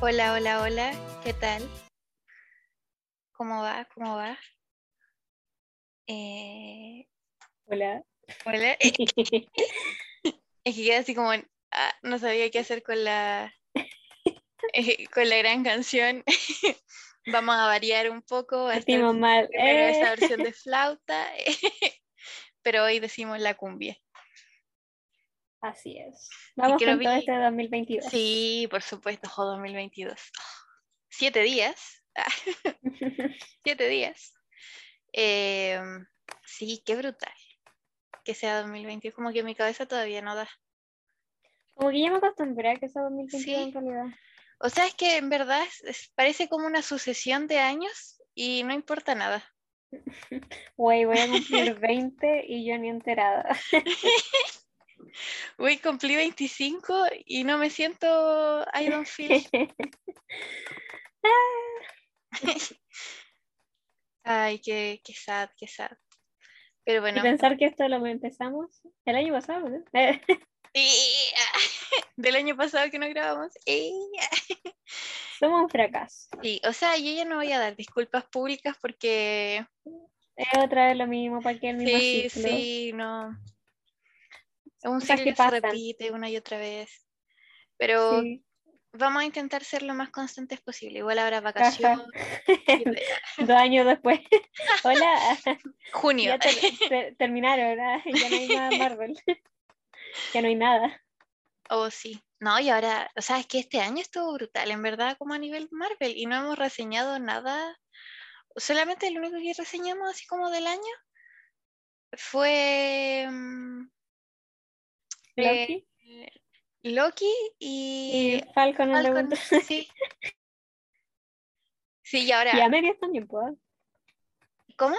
Hola, hola, hola, ¿qué tal? ¿Cómo va? ¿Cómo va? Eh, Hola. hola. Es que queda así como, ah, no sabía qué hacer con la, eh, con la gran canción. Vamos a variar un poco. estar mal. Eh. esa versión de flauta, pero hoy decimos la cumbia. Así es. Vamos con todo este 2022. Sí, por supuesto, ojo 2022. Siete días. Siete días. Eh, sí, qué brutal. Que sea 2022, como que mi cabeza todavía no da. Como que ya me acostumbré a que sea 2022 Sí. en realidad. O sea, es que en verdad es- parece como una sucesión de años y no importa nada. Güey, voy a cumplir 20 y yo ni enterada. Uy, cumplí 25 y no me siento I don't feel. Ay, qué, qué sad, qué sad. Pero Y bueno, pensar que esto lo empezamos el año pasado, ¿no? Y- del año pasado que no grabamos. y- Somos un fracaso. Sí, o sea, yo ya no voy a dar disculpas públicas porque Es otra vez lo mismo, para que el mismo sí, ciclo. sí, no. Es un ciclo que pasan. repite una y otra vez. Pero Sí. vamos a intentar ser lo más constantes posible. Igual ahora vacaciones. Dos años después. Hola. Junio. Ya ter- ter- terminaron, ¿ah? ya no hay más Marvel. ya no hay nada. Oh, sí. No, y ahora, o sea, es que este año estuvo brutal, en verdad, como a nivel Marvel, y no hemos reseñado nada. Solamente lo único que reseñamos así como del año fue mm, Loki eh, Loki y y Falcon Falcon, Winter sí. Sí, y ahora, Y a medias también, pues. ¿cómo?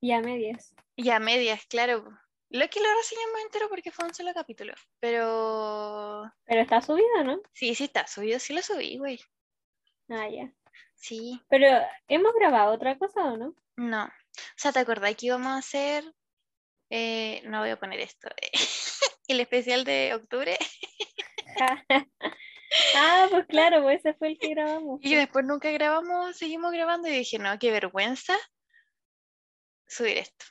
Y a medias. Y a medias, claro. Loki lo reseñamos entero porque fue un solo capítulo, pero Pero está subido, ¿no? sí, sí está subido, sí lo subí, güey. Ah, ya. Sí, Pero, ¿hemos grabado otra cosa o no? no. O sea, ¿te acordás que íbamos a hacer? eh, no voy a poner esto. el especial de octubre. ah, pues claro, pues ese fue el que grabamos. Y después nunca grabamos, seguimos grabando y dije, no, qué vergüenza subir esto.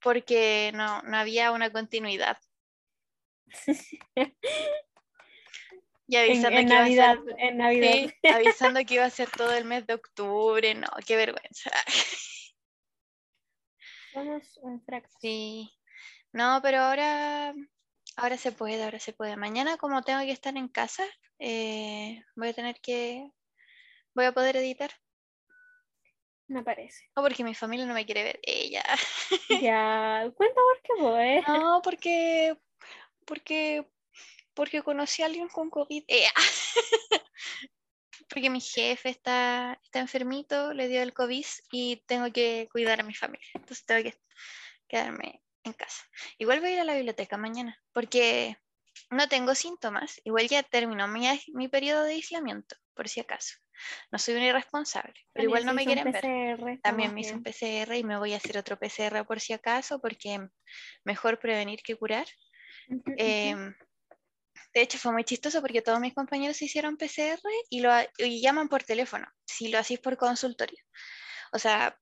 Porque no, no había una continuidad. Y En, avisando en que iba a Navidad, ser, en Navidad. sí, avisando que iba a ser todo el mes de octubre, no, qué vergüenza. Somos un fracaso. Sí. No, pero ahora, ahora se puede, ahora se puede. Mañana, como tengo que estar en casa, eh, voy a tener que, voy a poder editar. Me parece. No, porque mi familia no me quiere ver. Ella. Ya, cuenta por qué, pues. No, porque, porque, porque conocí a alguien con COVID. Eh, porque mi jefe está, está enfermito, le dio el COVID y tengo que cuidar a mi familia. Entonces tengo que quedarme en casa. Igual voy a ir a la biblioteca mañana, porque no tengo síntomas. Igual ya terminó mi, mi periodo de aislamiento, por si acaso. No soy una irresponsable, pero igual no me quieren ver. También me hice un PCR y me voy a hacer otro PCR por si acaso, porque mejor prevenir que curar. Em, de hecho, fue muy chistoso porque todos mis compañeros se hicieron PCR y lo y llaman por teléfono, si lo hacís por consultorio, o sea,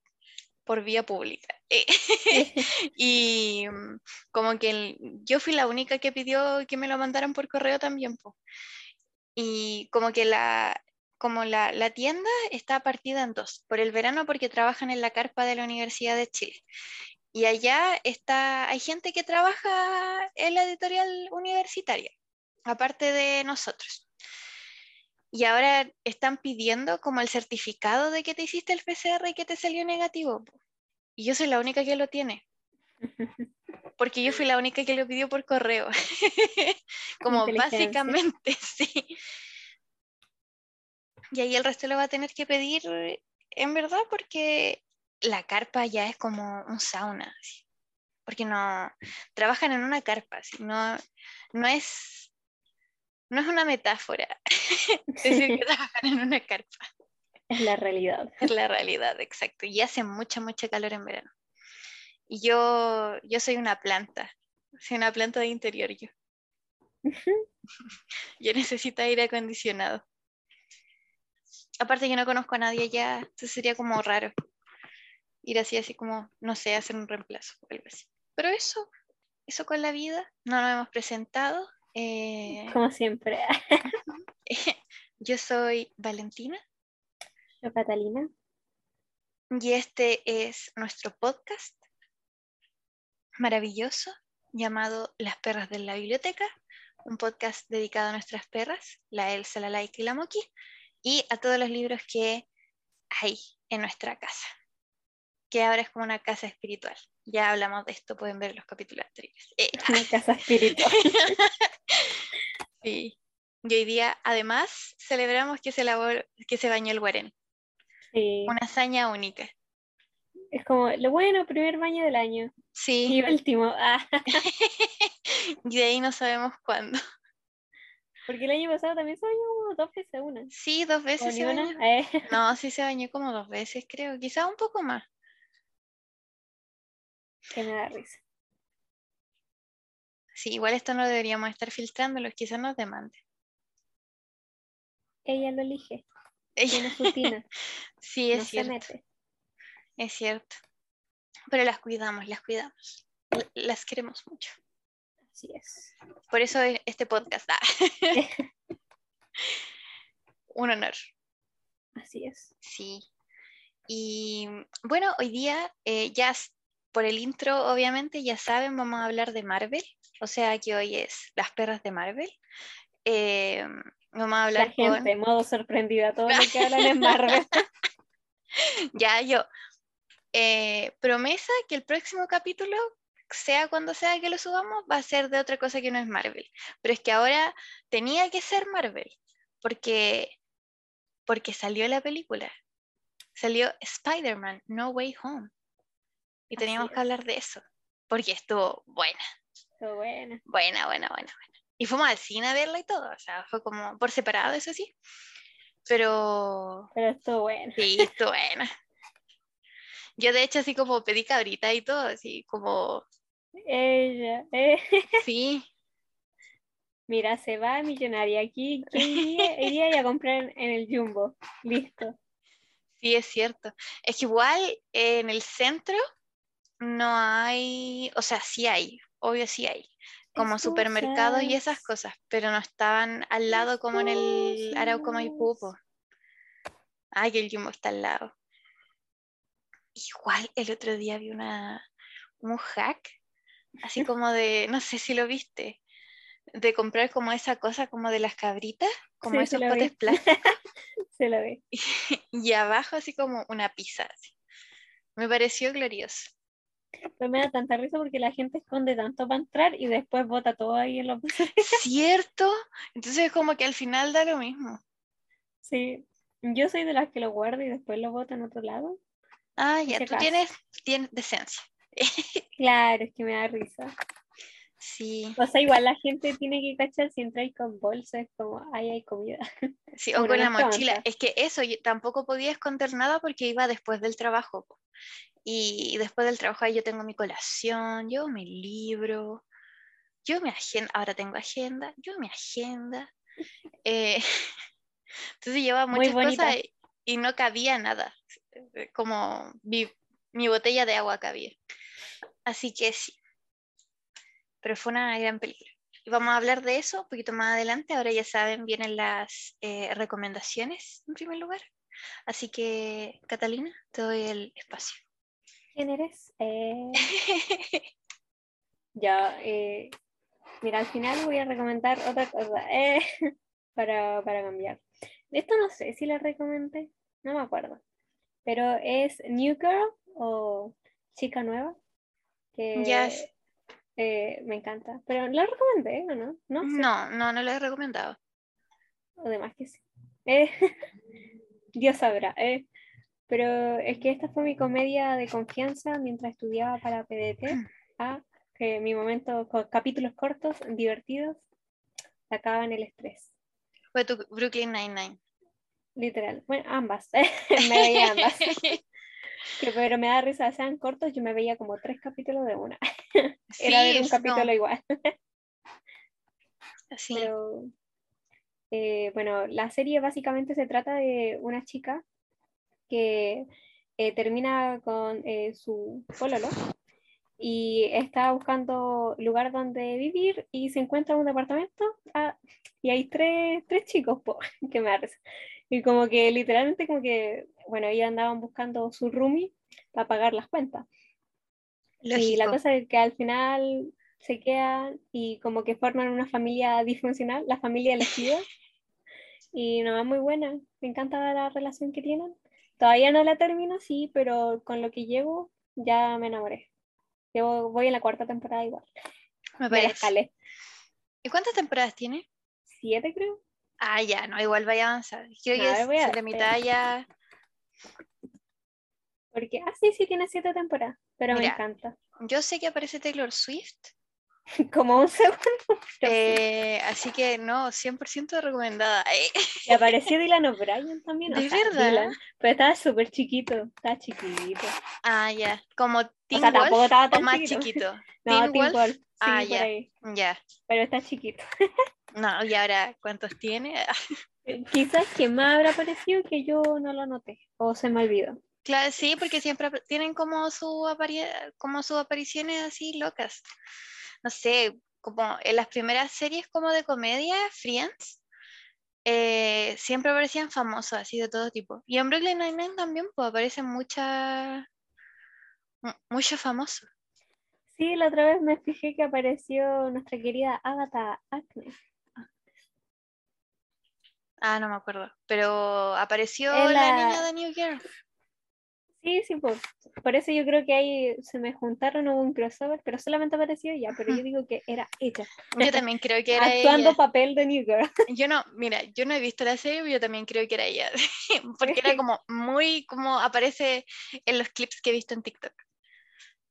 por vía pública. Y mm, como que el- yo fui la única que pidió que me lo mandaran por correo también. po. Y como que la, como la, la tienda está partida en dos, por el verano porque trabajan en la carpa de la Universidad de Chile. Y allá está, hay gente que trabaja en la editorial universitaria, aparte de nosotros. Y ahora están pidiendo como el certificado de que te hiciste el PCR y que te salió negativo. Y yo soy la única que lo tiene, porque yo fui la única que lo pidió por correo. como básicamente, sí. Y ahí el resto lo va a tener que pedir en verdad porque la carpa ya es como un sauna. Porque no trabajan en una carpa, así, no, no es no es una metáfora decir que trabajan en una carpa. Es la realidad. Es la realidad, exacto. Y hace mucha, mucha calor en verano. Y yo, yo soy una planta, soy una planta de interior yo. Yo necesito aire acondicionado. Aparte que no conozco a nadie ya, entonces sería como raro ir así, así como, no sé, hacer un reemplazo o algo así. Pero eso, eso con la vida, no nos hemos presentado. Eh, Como siempre. yo soy Valentina Yo, Catalina. y este es nuestro podcast maravilloso llamado Las perras de la biblioteca, un podcast dedicado a nuestras perras, la Elsa, la Laika y la Moki, y a todos los libros que hay en nuestra casa, que ahora es como una casa espiritual. Ya hablamos de esto, pueden ver los capítulos anteriores. Eh, Una casa espiritual. sí. Y hoy día, además, celebramos que se, lavó- que se bañó el Guarén, Sí. una hazaña única. Es como lo bueno, primer baño del año. Sí, Y último. Ah, y de ahí no sabemos cuándo. porque el año pasado también se bañó como dos veces una. Sí, dos ¿O veces se bañó. Eh, No, sí se bañó como dos veces, creo. Quizá un poco más. Que me da risa. Sí, igual esto no deberíamos estar filtrándolo, quizás nos demande. Ella lo elige. Tiene su tina. Sí, es no se cierto, mete. es cierto. Pero las cuidamos, las cuidamos. Las queremos mucho. Así es. Por eso es este podcast. ah. Un honor, Así es. sí. Y bueno, hoy día eh, ya por el intro, obviamente, ya saben, vamos a hablar de Marvel. O sea que hoy es Las perras de Marvel. Eh, vamos a La hablar con... gente, modo sorprendida, todo lo que hablan en Marvel. Ya yo. Eh, promesa que el próximo capítulo, sea cuando sea que lo subamos, va a ser de otra cosa que no es Marvel. Pero es que ahora tenía que ser Marvel, porque, porque salió la película. Salió Spider-Man, No Way Home. Y teníamos que hablar de eso, porque estuvo buena, Todo bueno. buena, buena, buena, buena. Y fuimos al cine a verla y todo, o sea, fue como por separado, eso sí. Pero Pero estuvo bueno. Sí, estuvo buena. Yo de hecho así como pedí cabrita y todo, así como, Ella. eh. sí, Mira, se va millonaria. Aquí, ¿quién iría, iría a comprar en el Jumbo? Listo. sí es cierto. Es que igual eh, en el centro no hay, o sea, sí hay, obvio sí hay, como supermercados y esas cosas, pero no estaban al lado como en el Arauco Maipú. Ay, el Jumbo está al lado. Igual el otro día vi una, un hack, así como de, no sé si lo viste, de comprar como esa cosa como de las cabritas, como Sí, esos potes plásticos, Se lo ve. y abajo así como una pizza. así. Me pareció glorioso. Pero me da tanta risa porque la gente esconde tanto para entrar y después bota todo ahí en los. ¿Cierto? Entonces como que al final da lo mismo. Sí. Yo soy de las que lo guardo y después lo boto en otro lado. Ah, ya, tú acaso. tienes, tienes decencia. Claro, es que me da risa. Sí, O sea, igual la gente tiene que cachar si entráis con bolsa, es como, ahí hay comida. sí, o con la mochila. Es que eso, yo tampoco podía esconder nada porque iba después del trabajo. Y después del trabajo ahí yo tengo mi colación, yo mi libro, yo mi agenda, ahora tengo agenda, yo mi agenda. Eh, entonces llevaba muchas cosas y, y no cabía nada. eh, Como mi, mi botella de agua cabía. Así que sí. Pero fue una gran película. Y vamos a hablar de eso un poquito más adelante. Ahora ya saben, vienen las eh, recomendaciones en primer lugar. Así que, Catalina, te doy el espacio. ¿Quién eres? Eh, ya, eh, mira, al final voy a recomendar otra cosa eh, para, para cambiar. Esto no sé si la recomendé, no me acuerdo. Pero es New Girl o Chica Nueva, que Ya es- eh, me encanta. Pero la recomendé, ¿o no? No sé. No, no, no lo he recomendado. O demás que sí. Eh, Dios sabrá. eh. Pero es que esta fue mi comedia de confianza mientras estudiaba para PDT. Ah, que mi momento, con capítulos cortos, divertidos, sacaban el estrés. Fue tu Brooklyn Nine-Nine. Literal. Bueno, ambas. me veía ambas. Que, pero me da risa, sean cortos, yo me veía como tres capítulos de una. Era ver un capítulo como- igual. sí. Pero eh, bueno, la serie básicamente se trata de una chica que eh, termina con eh, su pololo y está buscando lugar donde vivir y se encuentra en un departamento ah, y hay tres, tres chicos po, que me arresa. Y como que literalmente como que, bueno, ellos andaban buscando su roomie para pagar las cuentas. Y la cosa es que al final se quedan y como que forman una familia disfuncional, la familia elegida. y no, es muy buena, me encanta la relación que tienen. Todavía no la termino, sí, pero con lo que llevo ya me enamoré. Voy en la cuarta temporada igual. Me parece. ¿Y cuántas temporadas tiene? Siete, creo. Ah, ya, no, igual vaya a avanzar. Creo que es la mitad ya. Porque, ah, sí, sí, tiene siete temporadas, pero me encanta. Yo sé que aparece Taylor Swift. Como un segundo. Eh, así que no, 100% recomendada. Y apareció Dylan O'Brien también. De verdad. pero estaba súper chiquito, estaba chiquito. Ah, ya. Como Teen o Wolf estaba tan o más chiquito. no, Teen, Wolf. ah, ya. Ya. Pero está chiquito. no, y ahora, ¿cuántos tiene? Eh, quizás que más habrá aparecido que yo no lo noté o se me olvidó. Claro, sí, porque siempre tienen como, su como sus apariciones así locas. No sé, como en las primeras series como de comedia, Friends, eh, siempre aparecían famosos así de todo tipo. Y en Brooklyn Nine-Nine también pues, aparecen muchas muchos famosos. Sí, la otra vez me fijé que apareció nuestra querida Agatha Acne. Ah, no me acuerdo. Pero apareció la... niña de New Girl. Sí, sí, por, por eso yo creo que ahí se me juntaron, hubo un crossover, pero solamente apareció ella, pero yo digo que era ella. Yo también creo que era Actuando papel de New Girl. Yo no, mira, yo no he visto la serie, pero yo también creo que era ella, porque era como muy, como aparece en los clips que he visto en TikTok.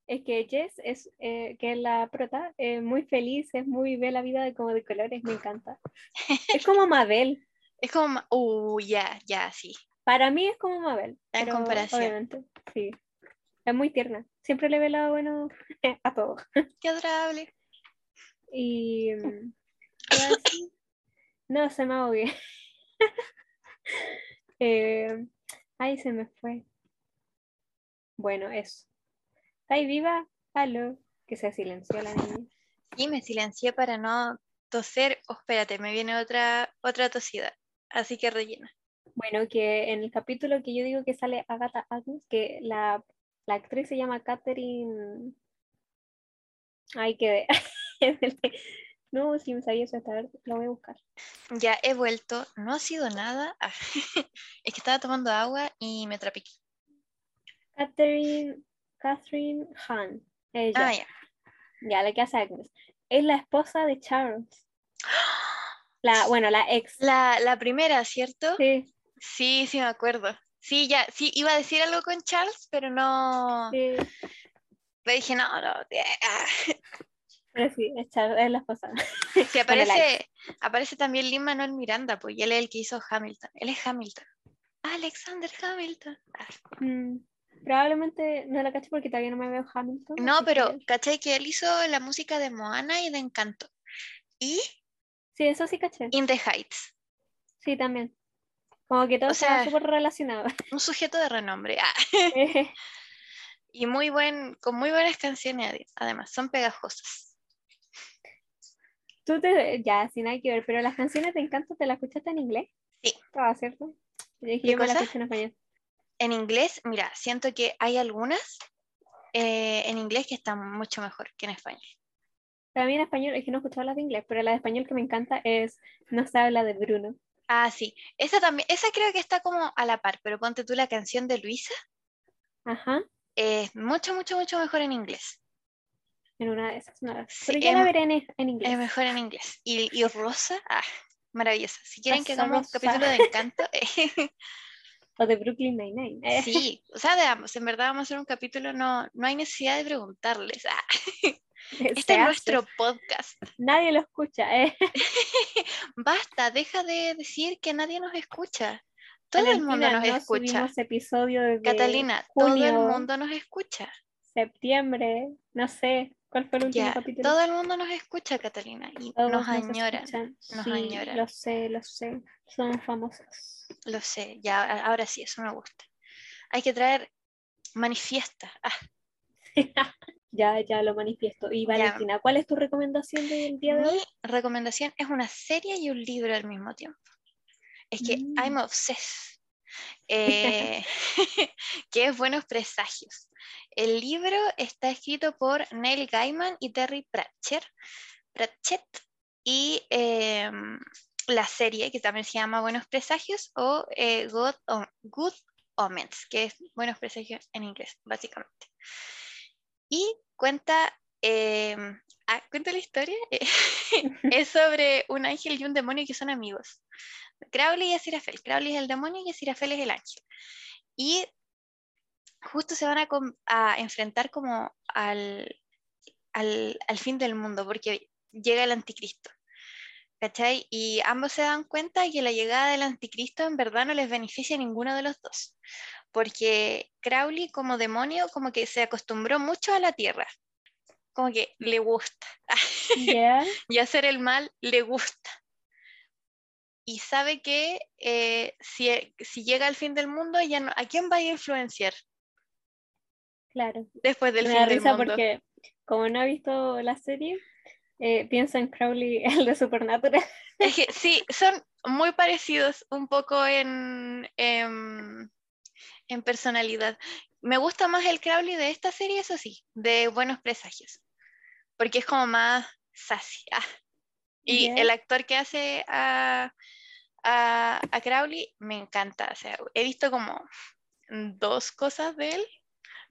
Es que Jess, es, eh, que es la prota, es muy feliz, es muy, ve la vida de, como de colores, me encanta. es como Mabel. Es como, uh, ya, ya, sí. Para mí es como Mabel. En comparación. Obviamente, sí. Es muy tierna. Siempre le ve lado bueno a todo. Qué adorable. Y. no, se me bien. Eh, ay, se me fue. Bueno, eso. ¿Está ahí viva? Aló. Que se silenció la niña. Sí, me silencié para no toser. Oh, espérate, me viene otra, otra tosida. Así que rellena. Bueno, que en el capítulo que yo digo que sale Agatha Agnes, que la, actriz se llama Catherine. Ay, que. no, si me sabía eso, esta vez lo voy a buscar. Ya he vuelto, no ha sido nada. es que estaba tomando agua y me trapiqué. Catherine, Catherine Hahn. Ella. Ah, ya. Ya, la que hace Agnes. Es la esposa de Charles. La, bueno, la ex. La, la primera, ¿cierto? Sí. Sí, sí me acuerdo. Sí, ya, sí, iba a decir algo con Charles, pero no. Sí. Pero dije, no, no. Ah. Pero sí, es, Charles, es la esposa. Sí, aparece, aparece también Lin Manuel Miranda, pues, y él es el que hizo Hamilton. Él es Hamilton. Alexander Hamilton. Ah. Mm, probablemente no la caché porque todavía no me veo Hamilton. No, pero caché que él hizo la música de Moana y de Encanto. Y. Sí, eso sí caché. In the Heights. Sí, también. Como que todo está súper relacionado. Un sujeto de renombre. Ah. y muy buen, con muy buenas canciones además, son pegajosas. Tú te, ya, sin nada que ver, pero las canciones de Encanto, ¿te las escuchaste en inglés? Sí. Estaba cierto. Yo me las en español. En inglés, mira, siento que hay algunas eh, en inglés que están mucho mejor que en español. También en español, es que no he escuchado las de inglés, pero la de español que me encanta es No se habla de Bruno. Ah, sí. Esa también, esa creo que está como a la par, pero ponte tú la canción de Luisa. Ajá. Es mucho, mucho, mucho mejor en inglés. En una de esas, no. pero ya la veré en, inglés. Es mejor en inglés. Y, y Rosa, ah, maravillosa. Si quieren que hagamos un capítulo de encanto. o de Brooklyn Nine-Nine. sí, o sea, de ambos. En verdad vamos a hacer un capítulo, no, no hay necesidad de preguntarles. Ah. Este es nuestro podcast. Nadie lo escucha. ¿eh? Basta, deja de decir que nadie nos escucha. Todo el mundo nos escucha. Episodio Catalina, todo el mundo nos escucha. Septiembre, no sé. ¿Cuál fue el último Ya, capítulo? todo el mundo nos escucha, Catalina, y Todos nos nos añoran. escuchan. nos Sí, añoran. Lo sé, lo sé. Somos famosos. Lo sé, ya ahora sí, eso me gusta. Hay que traer manifiesta. Ah, ya, ya lo manifiesto. Y Ya. Valentina, ¿cuál es tu recomendación del día de hoy? mi recomendación es una serie y un libro al mismo tiempo. Es que Mm. I'm obsessed. Eh, que es Buenos Presagios. El libro está escrito por Neil Gaiman y Terry Pratchett. Pratchett y em, la serie, que también se llama Buenos Presagios, o eh, Good, Good Omens, que es Buenos Presagios en inglés, básicamente. Y cuenta, em, ah, cuenta la historia, es sobre un ángel y un demonio que son amigos. Crowley y Aziraphale. Crowley es el demonio y Aziraphale es el ángel. Y justo se van a, enfrentar como al, al, al fin del mundo, porque llega el anticristo. ¿Cachai? Y ambos se dan cuenta que la llegada del anticristo en verdad no les beneficia a ninguno de los dos. Porque Crowley como demonio como que se acostumbró mucho a la tierra. Como que le gusta. Ya. y hacer el mal le gusta. Y sabe que eh, si, si llega al fin del mundo, ya no- ¿a quién va a influenciar Claro. después del Me fin da del risa mundo? porque, como no he visto la serie, eh, pienso en Crowley, el de Supernatural. Es que sí, son muy parecidos un poco en, en, en personalidad. Me gusta más el Crowley de esta serie, eso sí, de Buenos Presagios, porque es como más sassy. ah. Y el actor que hace a, a, a Crowley me encanta. O sea, he visto como dos cosas de él,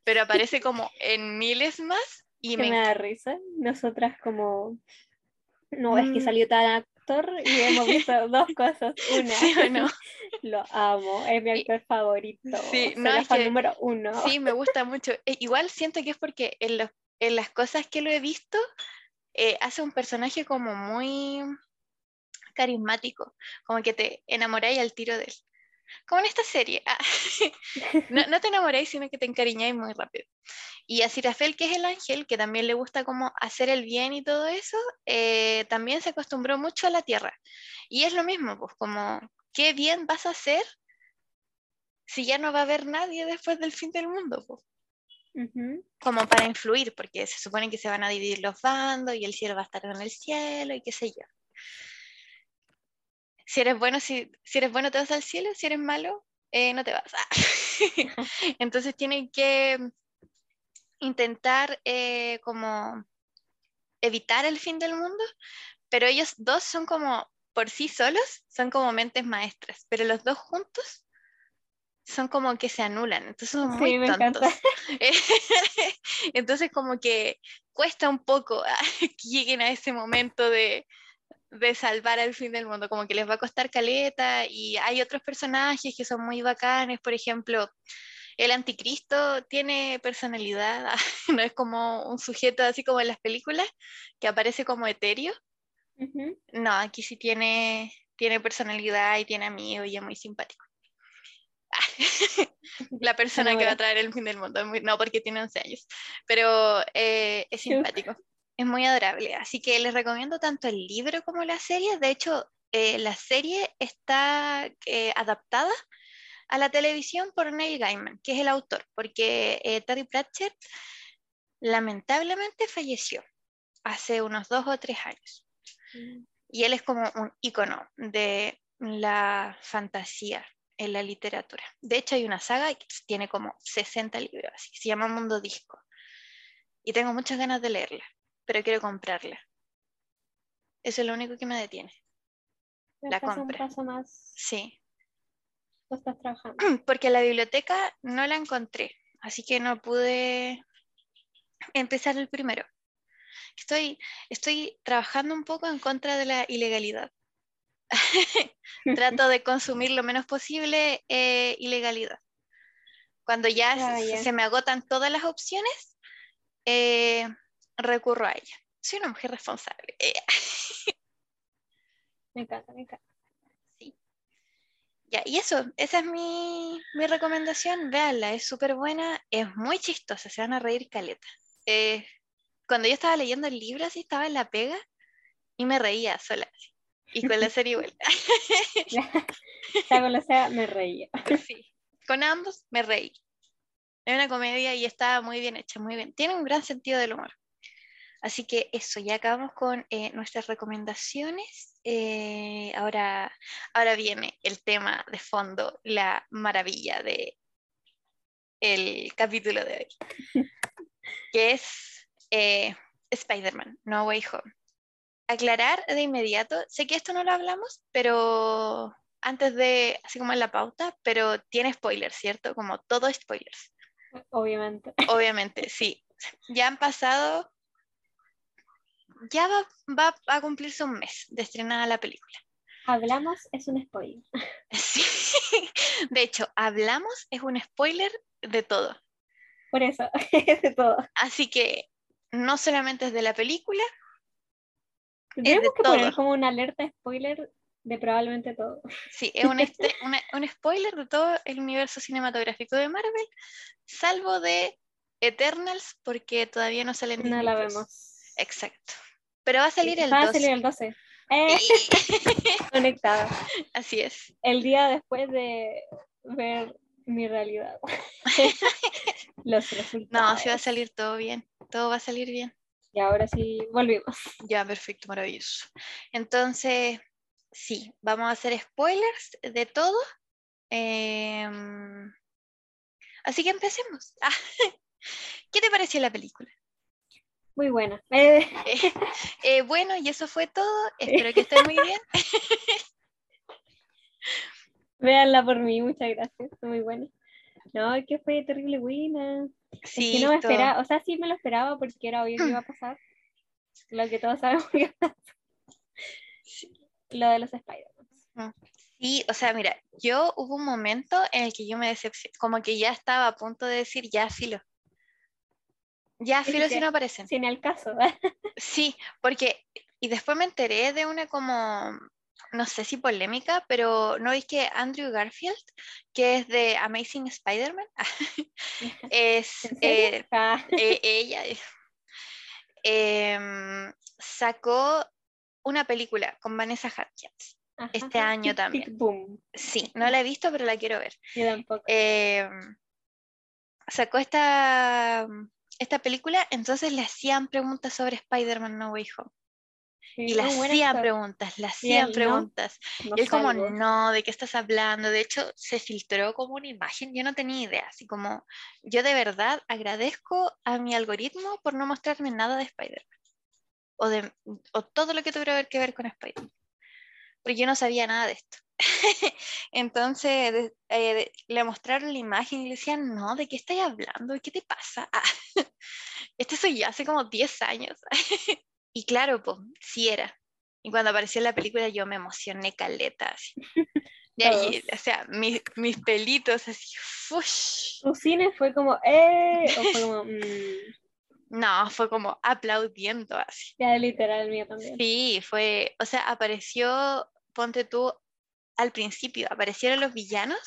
pero aparece como en miles más y me me da risa. Nosotras como... No, es que Mm. salió tan actor y hemos visto dos cosas. Una, ¿Sí o no? lo amo, es mi Y- actor favorito. Sí, no, es fan que- número uno. Sí, me gusta mucho. E- Igual siento que es porque en, los- en las cosas que lo he visto, eh, hace un personaje como muy carismático, como que te enamoráis al tiro de él. Como en esta serie. ah. No, no te enamoráis, sino que te encariñáis muy rápido. Y a Sirafel, que es el ángel, que también le gusta como hacer el bien y todo eso, eh, también se acostumbró mucho a la tierra. Y es lo mismo, pues como, ¿qué bien vas a hacer si ya no va a haber nadie después del fin del mundo? pues? Como para influir, porque se supone que se van a dividir los bandos y el cielo va a estar en el cielo y qué sé yo. Si eres bueno, si, si eres bueno te vas al cielo, si eres malo, eh, no te vas. Entonces tienen que intentar eh, como evitar el fin del mundo, pero ellos dos son como, por sí solos, son como mentes maestras, pero los dos juntos son como que se anulan, entonces son muy Sí, me tontos. Entonces como que cuesta un poco ah, que lleguen a ese momento de, de salvar al fin del mundo, como que les va a costar caleta y hay otros personajes que son muy bacanes, por ejemplo, el anticristo tiene personalidad, ah, no es como un sujeto así como en las películas, que aparece como etéreo, no, aquí sí tiene, tiene personalidad y tiene amigos y es muy simpático. La persona que va a traer el fin del mundo, no porque tiene 11 años, pero eh, es simpático, es muy adorable. Así que les recomiendo tanto el libro como la serie. De hecho, eh, la serie está eh, adaptada a la televisión por Neil Gaiman, que es el autor, porque eh, Terry Pratchett lamentablemente falleció hace unos dos o tres años. Y él es como un icono de la fantasía en la literatura. De hecho, hay una saga que tiene como 60 libros, así, se llama Mundo Disco. Y tengo muchas ganas de leerla, pero quiero comprarla. Eso es lo único que me detiene. La Estás un compra. paso más. Sí, Tú estás trabajando. porque la biblioteca no la encontré, así que no pude empezar el primero. Estoy, estoy trabajando un poco en contra de la ilegalidad. Trato de consumir lo menos posible eh, ilegalidad. Cuando ya se- Ah, ya. se me agotan todas las opciones, eh, recurro a ella. Soy una mujer responsable. eh, Me encanta, me encanta. ya, y eso, esa es mi, mi recomendación. Véanla, es súper buena, es muy chistosa, se van a reír caleta. Eh, cuando yo estaba leyendo el libro, así estaba en la pega y me reía sola. así. Y con la serie igual. con la sea me reía. Sí. Con ambos me reí. Es una comedia y está muy bien hecha, muy bien. Tiene un gran sentido del humor. Así que eso, ya acabamos con eh, nuestras recomendaciones. Eh, ahora, ahora viene el tema de fondo, la maravilla de el capítulo de hoy, que es eh, Spider-Man, No Way Home. Aclarar de inmediato, sé que esto no lo hablamos, pero antes de, así como en la pauta, pero tiene spoilers, ¿cierto? Como todo spoilers. Obviamente. Obviamente, sí. Ya han pasado, ya va, va a cumplirse un mes de estrenada la película. Hablamos es un spoiler. Sí. De hecho, hablamos es un spoiler de todo. Por eso, es de todo. Así que no solamente es de la película, Tenemos que poner todo. como una alerta spoiler de probablemente todo. sí, es un, este- una- un spoiler de todo el universo cinematográfico de Marvel, salvo de Eternals, porque todavía no salen No la vemos. Exacto. Pero va a salir el Va a 12. salir el 12. Eh, conectada. Así es. El día después de ver mi realidad. Los resultados. No, sí va a salir todo bien. Todo va a salir bien. Y ahora sí, volvimos. Ya, perfecto, maravilloso. Entonces, sí, vamos a hacer spoilers de todo. Em, así que empecemos. Ah, ¿Qué te pareció la película? Muy buena. Eh, Eh, bueno, y eso fue todo. Espero que estén muy bien. véanla por mí, muchas gracias. Muy buena. No, es que fue terrible buena. Es Sí, que no me todo. esperaba, o sea, sí me lo esperaba porque era obvio que iba a pasar. Lo que todos sabemos que iba a pasar. Lo de los Spider-Man. Sí, o sea, mira, yo hubo un momento en el que yo me decepcioné, como que ya estaba a punto de decir, ya filo. Ya filo si no aparecen. Sin el caso. Sí, porque, y después me enteré de una como, no sé si polémica, pero ¿no veis que Andrew Garfield, que es de Amazing Spider-Man, es eh, Ah, eh, ella eh, em, sacó una película con Vanessa Hudgens ajá. este año Tic, tic, también. boom. Sí, no la he visto, pero la quiero ver. Yo tampoco. Em, sacó esta, esta película, entonces le hacían preguntas sobre Spider-Man No Way Home. Sí, Y le hacían preguntas, le Y hacían él, preguntas. no y él como, salgo. no, ¿de qué estás hablando? De hecho, se filtró como una imagen, yo no tenía idea, así como, yo de verdad agradezco a mi algoritmo por no mostrarme nada de Spider-Man. O, de, o todo lo que tuviera que ver con Spider-Man. Porque yo no sabía nada de esto. Entonces eh, le mostraron la imagen y le decían, no, ¿de qué estás hablando? ¿Qué te pasa? Ah, este soy yo hace como 10 años. y claro, pues, sí era. Y cuando apareció la película yo me emocioné caleta. Así. Y ahí, Todos. o sea, mis, mis pelitos así, ¡fush! ¿Tu cine fue como, eh? O fue como, mm, No, fue como aplaudiendo así. ya literal mío también. Sí, fue, o sea, apareció, ponte tú, al principio, aparecieron los villanos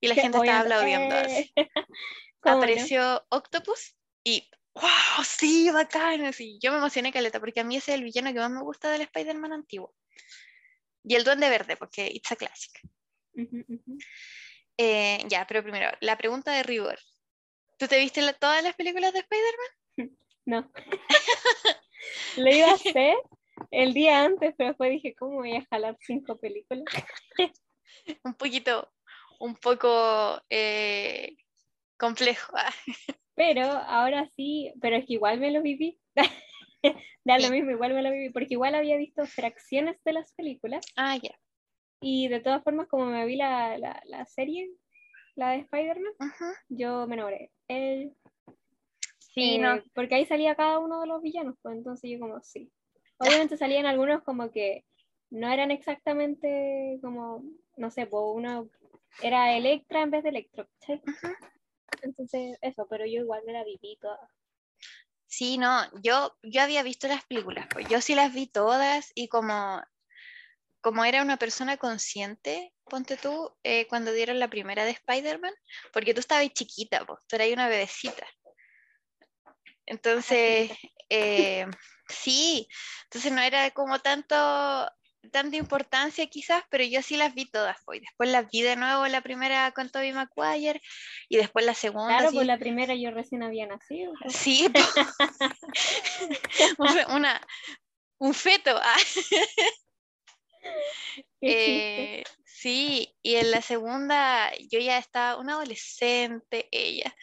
y la gente estaba aplaudiendo eh. Apareció Octopus y ¡wow! Sí, bacán. Así. Yo me emocioné caleta porque a mí ese es el villano que más me gusta del Spider-Man antiguo. Y el Duende Verde, porque it's a classic. Eh, ya, pero primero, la pregunta de rigor. ¿Tú te viste la- todas las películas de Spider-Man? No. Lo iba a hacer el día antes, pero después dije, ¿cómo voy a jalar cinco películas? Un poquito, un poco eh, complejo. Pero ahora sí, pero es que igual me lo viví. Da lo mismo, igual me lo viví, porque igual había visto fracciones de las películas Ah, ya. y de todas formas, como me vi la, la, la serie, la de Spider-Man, yo me enamoré. El, Sí, eh, no. Porque ahí salía cada uno de los villanos, pues entonces yo como, sí. Obviamente salían algunos como que no eran exactamente como, no sé, uno era Electra en vez de Electro. Ujú. Entonces eso, pero yo igual me la viví toda. Sí, no, yo, yo había visto las películas, pues yo sí las vi todas y como, como era una persona consciente, ponte tú, eh, cuando dieron la primera de Spider-Man, porque tú estabas chiquita, pues, tú eras una bebecita. Entonces, eh, sí, entonces no era como tanto tanta importancia quizás, pero yo sí las vi todas. Después las vi de nuevo la primera con Toby Maguire y después la segunda. Claro, pues la primera yo recién había nacido. pues. Sí, una, un feto. ah. Eh, sí, y en la segunda yo ya estaba una adolescente, ella,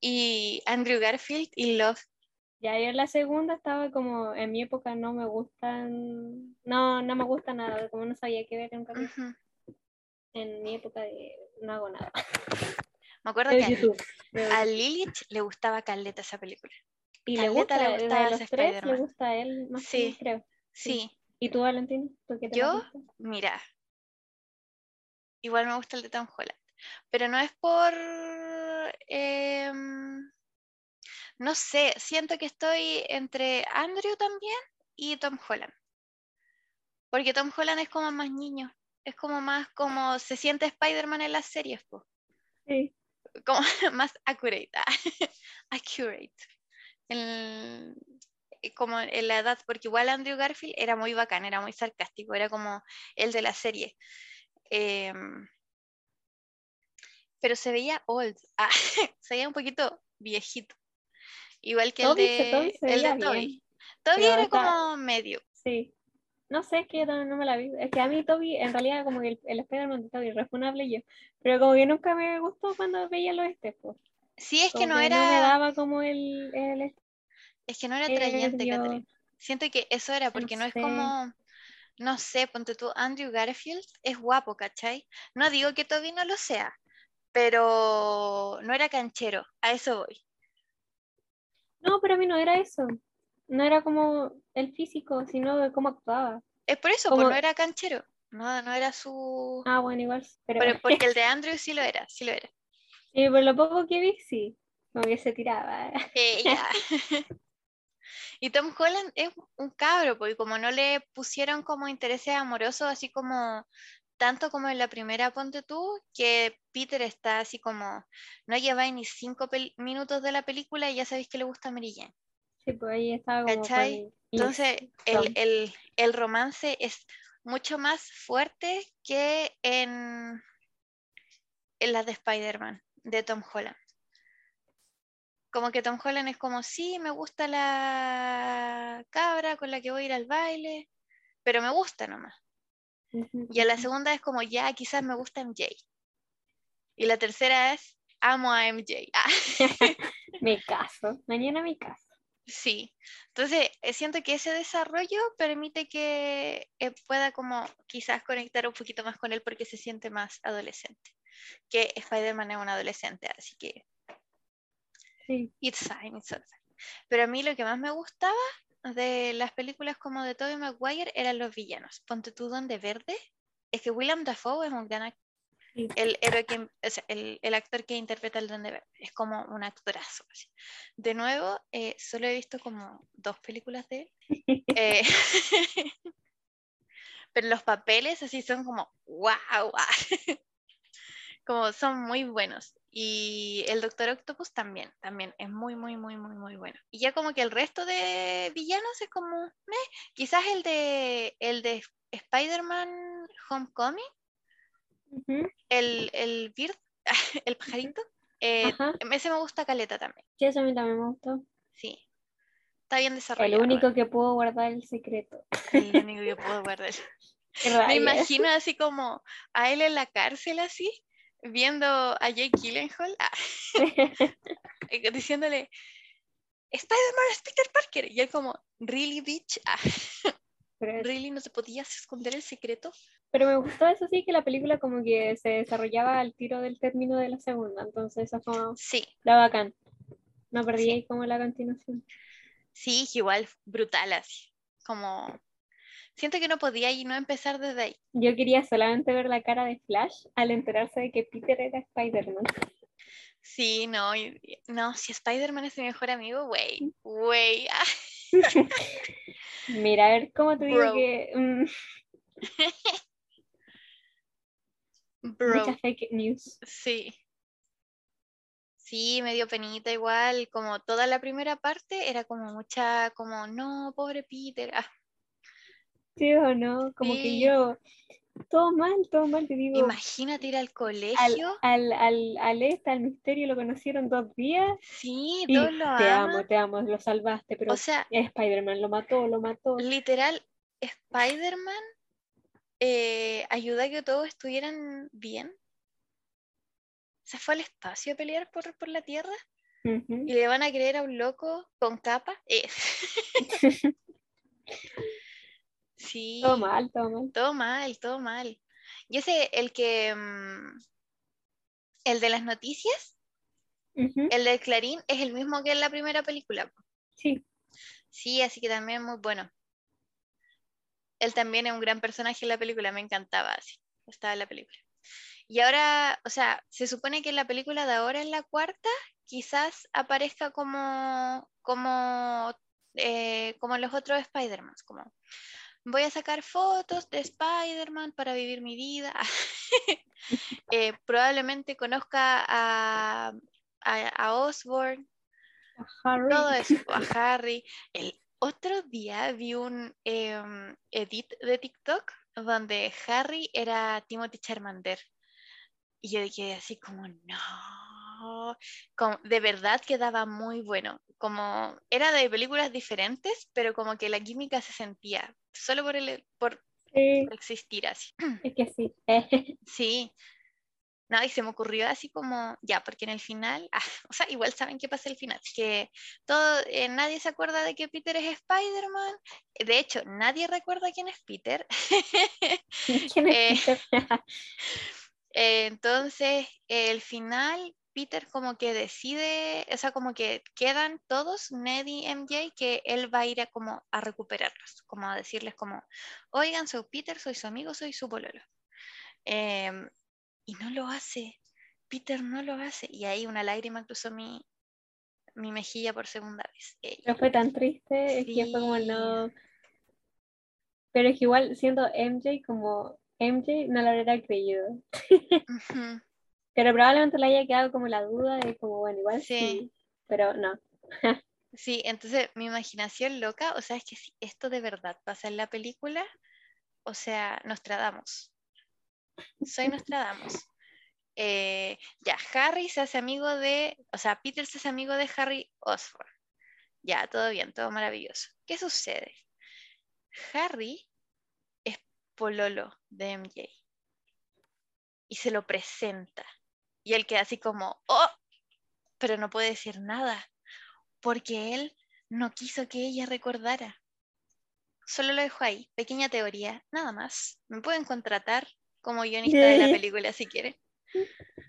y Andrew Garfield y Love. Ya yo en la segunda estaba como, en mi época no me gustan, no, no me gusta nada, como no sabía qué ver en un capítulo. Ujú. En mi época de, no hago nada. Me acuerdo que YouTube. a, Lilith le gustaba Caleta esa película. y le gusta, le de gustaba los ese tres, le gusta a él más que mí, Sí. creo. Sí, ¿Y tú, Valentina? ¿Tú qué te Yo, mira, igual me gusta el de Tom Holland, pero no es por, em, no sé, siento que estoy entre Andrew también y Tom Holland, porque Tom Holland es como más niño, es como más como se siente Spider-Man en las series, po, Sí. como más accurate, accurate, en- eh, como en la edad, porque igual Andrew Garfield era muy bacán, era muy sarcástico, era como el de la serie. Em, pero se veía old, ah, se veía un poquito viejito. Igual que el Toby de, se el de veía Toby. Toby era está- como medio. Sí. No sé, es que yo también no me la vi. Es que a mí Toby, en realidad, como que el, el Spider-Man de Toby, refunable yo. Pero como que nunca me gustó cuando veía los este, pues. Sí, es que no que era, no me daba como el, el es que no era atrayente. Catherine. Siento que eso era, no porque no es sé. como, no sé, ponte tú, Andrew Garfield es guapo, ¿cachai? No digo que Toby no lo sea, pero no era canchero, a eso voy. No, pero a mí no era eso. No era como el físico, sino de cómo actuaba. Es por eso, Como- no era canchero, no, no era su... Ah, bueno, igual. Pero, Pero porque el de Andrew sí lo era, sí lo era. sí, por lo poco que vi, sí. Como que se tiraba. Eh, ya. Y Tom Holland es un cabro, porque como no le pusieron como intereses amorosos, así como tanto como en la primera Ponte tú, que Peter está así como, no lleváis ni cinco minutos de la película y ya sabéis que le gusta a Mary Jane. Sí, pues ahí estaba Entonces, el, el- el romance es mucho más fuerte que en, en las de Spider-Man, de Tom Holland. Como que Tom Holland es como, sí, me gusta la cabra con la que voy a ir al baile, pero me gusta nomás. Y a la segunda es como, ya, quizás me gusta MJ. Y la tercera es, amo a MJ. Ah, Mi caso. Mañana mi caso. sí. Entonces, eh, siento que ese desarrollo permite que eh, pueda como quizás conectar un poquito más con él porque se siente más adolescente. Que Spider-Man es un adolescente, así que Sí. it's fine, it's all fine. Pero a mí lo que más me gustaba de las películas como de Tobey Maguire eran los villanos. Ponte tú donde verde. Es que Willem Dafoe es un gran actor. El, héroe que, o sea, el, el actor que interpreta el Duende Verde. Es como un actorazo. así. De nuevo, eh, solo he visto como dos películas de él. Eh, pero los papeles así son como wow, como son muy buenos. Y el Doctor Octopus también, también es muy, muy, muy, muy, muy bueno. Y ya como que el resto de villanos es como, meh. quizás el de, el de Spider-Man Homecoming, el, el Bird, el pajarito, eh, ese me gusta caleta también, Sí, eso a mí también me gustó. sí. Está bien El desarrollado. único que pudo guardar el secreto. El único que puedo guardar. Me imagino así como a él en la cárcel así, viendo a Jake Gyllenhaal, ah, eh, diciéndole, Spider-Man es Peter Parker. Y él como, really bitch, Ah, really no te podías esconder el secreto. pero me gustó eso sí, que la película como que se desarrollaba al tiro del término de la segunda. Entonces eso fue Sí, la bacán. No perdí Sí. ahí como la continuación. sí, igual brutal así, como... Siento que no podía y no empezar desde ahí. Yo quería solamente ver la cara de Flash al enterarse de que Peter era Spider-Man. Sí, no, no, si Spider-Man es mi mejor amigo, wey, wey, ah, Mira, a ver cómo te digo Bro. que mm, bro. mucha fake news. Sí. Sí, me dio penita igual, como toda la primera parte era como mucha, como, no, pobre Peter. Ah, ¿Sí o no? Como que yo, todo mal, todo mal, te digo. imagínate ir al colegio. al, al, al este, al misterio, lo conocieron dos días. Sí, Y todos lo te amo, te amo, lo salvaste, pero O sea, Spider-Man lo mató, lo mató. literal, Spider-Man eh, ayudó a que todos estuvieran bien. Se fue al espacio a pelear por, por la Tierra y le van a creer a un loco con capa. Eh. sí. Todo mal, todo mal. Todo mal, todo mal. Y ese, el que. mm, el de las noticias, el del Clarín, es el mismo que en la primera película. Sí, Sí, así que también muy bueno. Él también es un gran personaje en la película, me encantaba así. Estaba en la película. Y ahora, o sea, se supone que en la película de ahora, en la cuarta, quizás aparezca como, como, eh, como los otros Spider-Man, como voy a sacar fotos de Spider-Man para vivir mi vida. Eh, probablemente conozca a, a, a Osborn, a Harry. todo eso, a Harry. El otro día vi un em, edit de TikTok donde Harry era Timothy Charmander. Y yo quedé así como, no. Como, de verdad quedaba muy bueno. Como era de películas diferentes, pero como que la química se sentía solo por, el, por Sí, existir así. es que sí. Sí. No, y se me ocurrió así como, ya, porque en el final, ah, o sea, igual saben qué pasa al final, que todo, eh, nadie se acuerda de que Peter es Spider-Man, de hecho, nadie recuerda quién es Peter, ¿Quién es Eh, Peter? Eh, entonces, el final, Peter como que decide, o sea, como que quedan todos, Ned y MJ, que él va a ir a como a recuperarlos, como a decirles como, oigan, soy Peter, soy su amigo, soy su pololo. Em, y no lo hace, Peter no lo hace, y ahí una lágrima cruzó mi, mi mejilla por segunda vez. Pero fue tan triste, es que fue como no. Pero es que igual siendo MJ como MJ no lo habría creído. ujú, Pero probablemente le haya quedado como la duda de como, bueno, igual sí, Sí. pero no. Sí, entonces mi imaginación loca, o sea, es que si esto de verdad pasa en la película, o sea, Nostradamus. Soy Nostradamus. Eh, ya, Harry se hace amigo de, o sea, Peter se hace amigo de Harry Osborn. Ya, todo bien, todo maravilloso. ¿Qué sucede? Harry es pololo de MJ y se lo presenta. Y él queda así como, oh, pero no puede decir nada, porque él no quiso que ella recordara. Solo lo dejo ahí, pequeña teoría, nada más. Me pueden contratar como guionista de la película si quieren.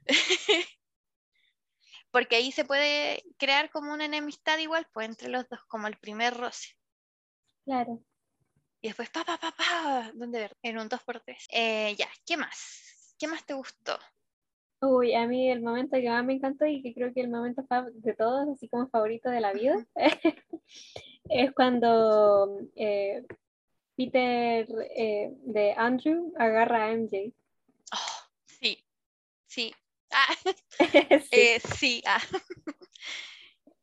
Porque ahí se puede crear como una enemistad igual, pues entre los dos, como el primer roce. Claro. Y después, pa, pa, pa, pa, ¿dónde ver? En un 2x3. Eh, ya, ¿qué más? ¿Qué más te gustó? Uy, a mí el momento que más me encantó y que creo que el momento de todos, así como favorito de la vida, es cuando eh, Peter eh, de Andrew agarra a MJ. Oh, sí, sí. Ah, sí, eh, sí, ah.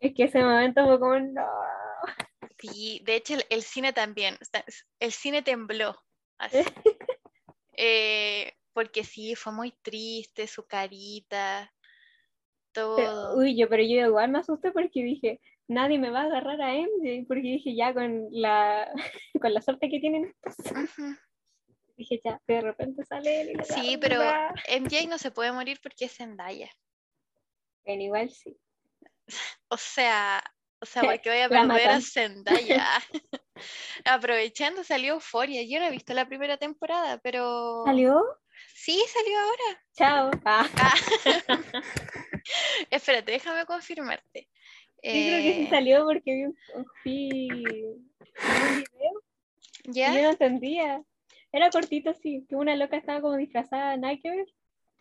es que ese momento fue como, no. Sí, de hecho el, el cine también, el cine tembló, así. Eh, porque sí, fue muy triste su carita, Pero, todo. uy, yo, pero yo igual me asusté porque dije, nadie me va a agarrar a MJ, porque dije, ya con la, con la suerte que tienen, Ujú. dije, ya, de repente sale él y Sí, pero. MJ no se puede morir porque es Zendaya. Bueno, igual sí. O sea, o sea, porque voy a perder a. Zendaya. Aprovechando salió Euforia. Yo no he visto la primera temporada, pero ¿Salió? Sí salió ahora. Chao. Ah, Ah. Espérate, déjame confirmarte. yo creo que sí Eh, salió porque vi un, vi un video y ¿Ya? yo no entendía. Era cortito así, que una loca estaba como disfrazada de Nike,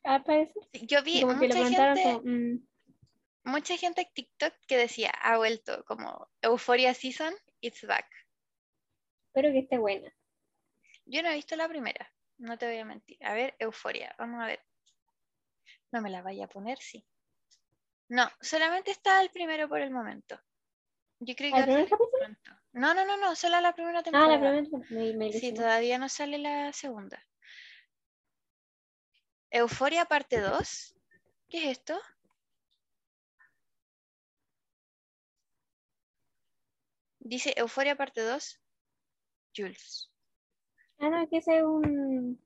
al parecer. Yo vi como que le mucha preguntaron gente, como, mm, mucha gente en TikTok que decía, ha vuelto como Euphoria Season, it's back. espero que esté buena. Yo no he visto la primera, no te voy a mentir. A ver, Euforia, vamos a ver. No me la vaya a poner, sí. No, solamente está el primero por el momento. Yo creo que ¿Al va a primer salir capítulo? pronto. No, no, no, no, solo la primera Ah, temporada. la primera me, me Sí, todavía no sale la segunda. Euforia parte 2. ¿Qué es esto? Dice Euforia parte 2. Jules. Ah, no, que ese es un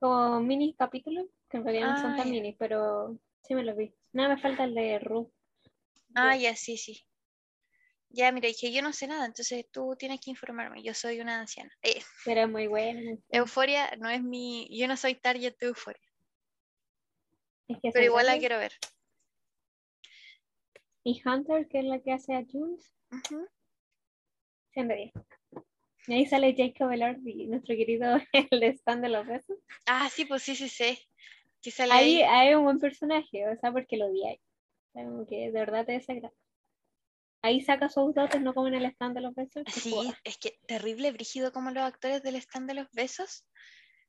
como mini capítulo, que en realidad no son Ah, tan mini, pero sí me lo vi. Nada, me falta el de Ru. Ah, ya, sí, sí. Ya, mira, dije, yo no sé nada, entonces tú tienes que informarme. Yo soy una anciana. Eh, Pero es muy bueno. Euforia no es mi. Yo no soy target de Euforia, Es que pero igual la quiero ver. Y Hunter, que es la que hace a Jules, Ujú. Zendaya. Y ahí sale Jacob Elordi, nuestro querido el de Stan de los besos. Ah, sí, pues sí, sí, sí. Que sale Ahí ahí. hay un buen personaje, o sea, porque lo como que de verdad te desagrada. Ahí saca sus dotes, no como en el stand de los besos. que Sí, joda. es que terrible, brígido como los actores del stand de los besos.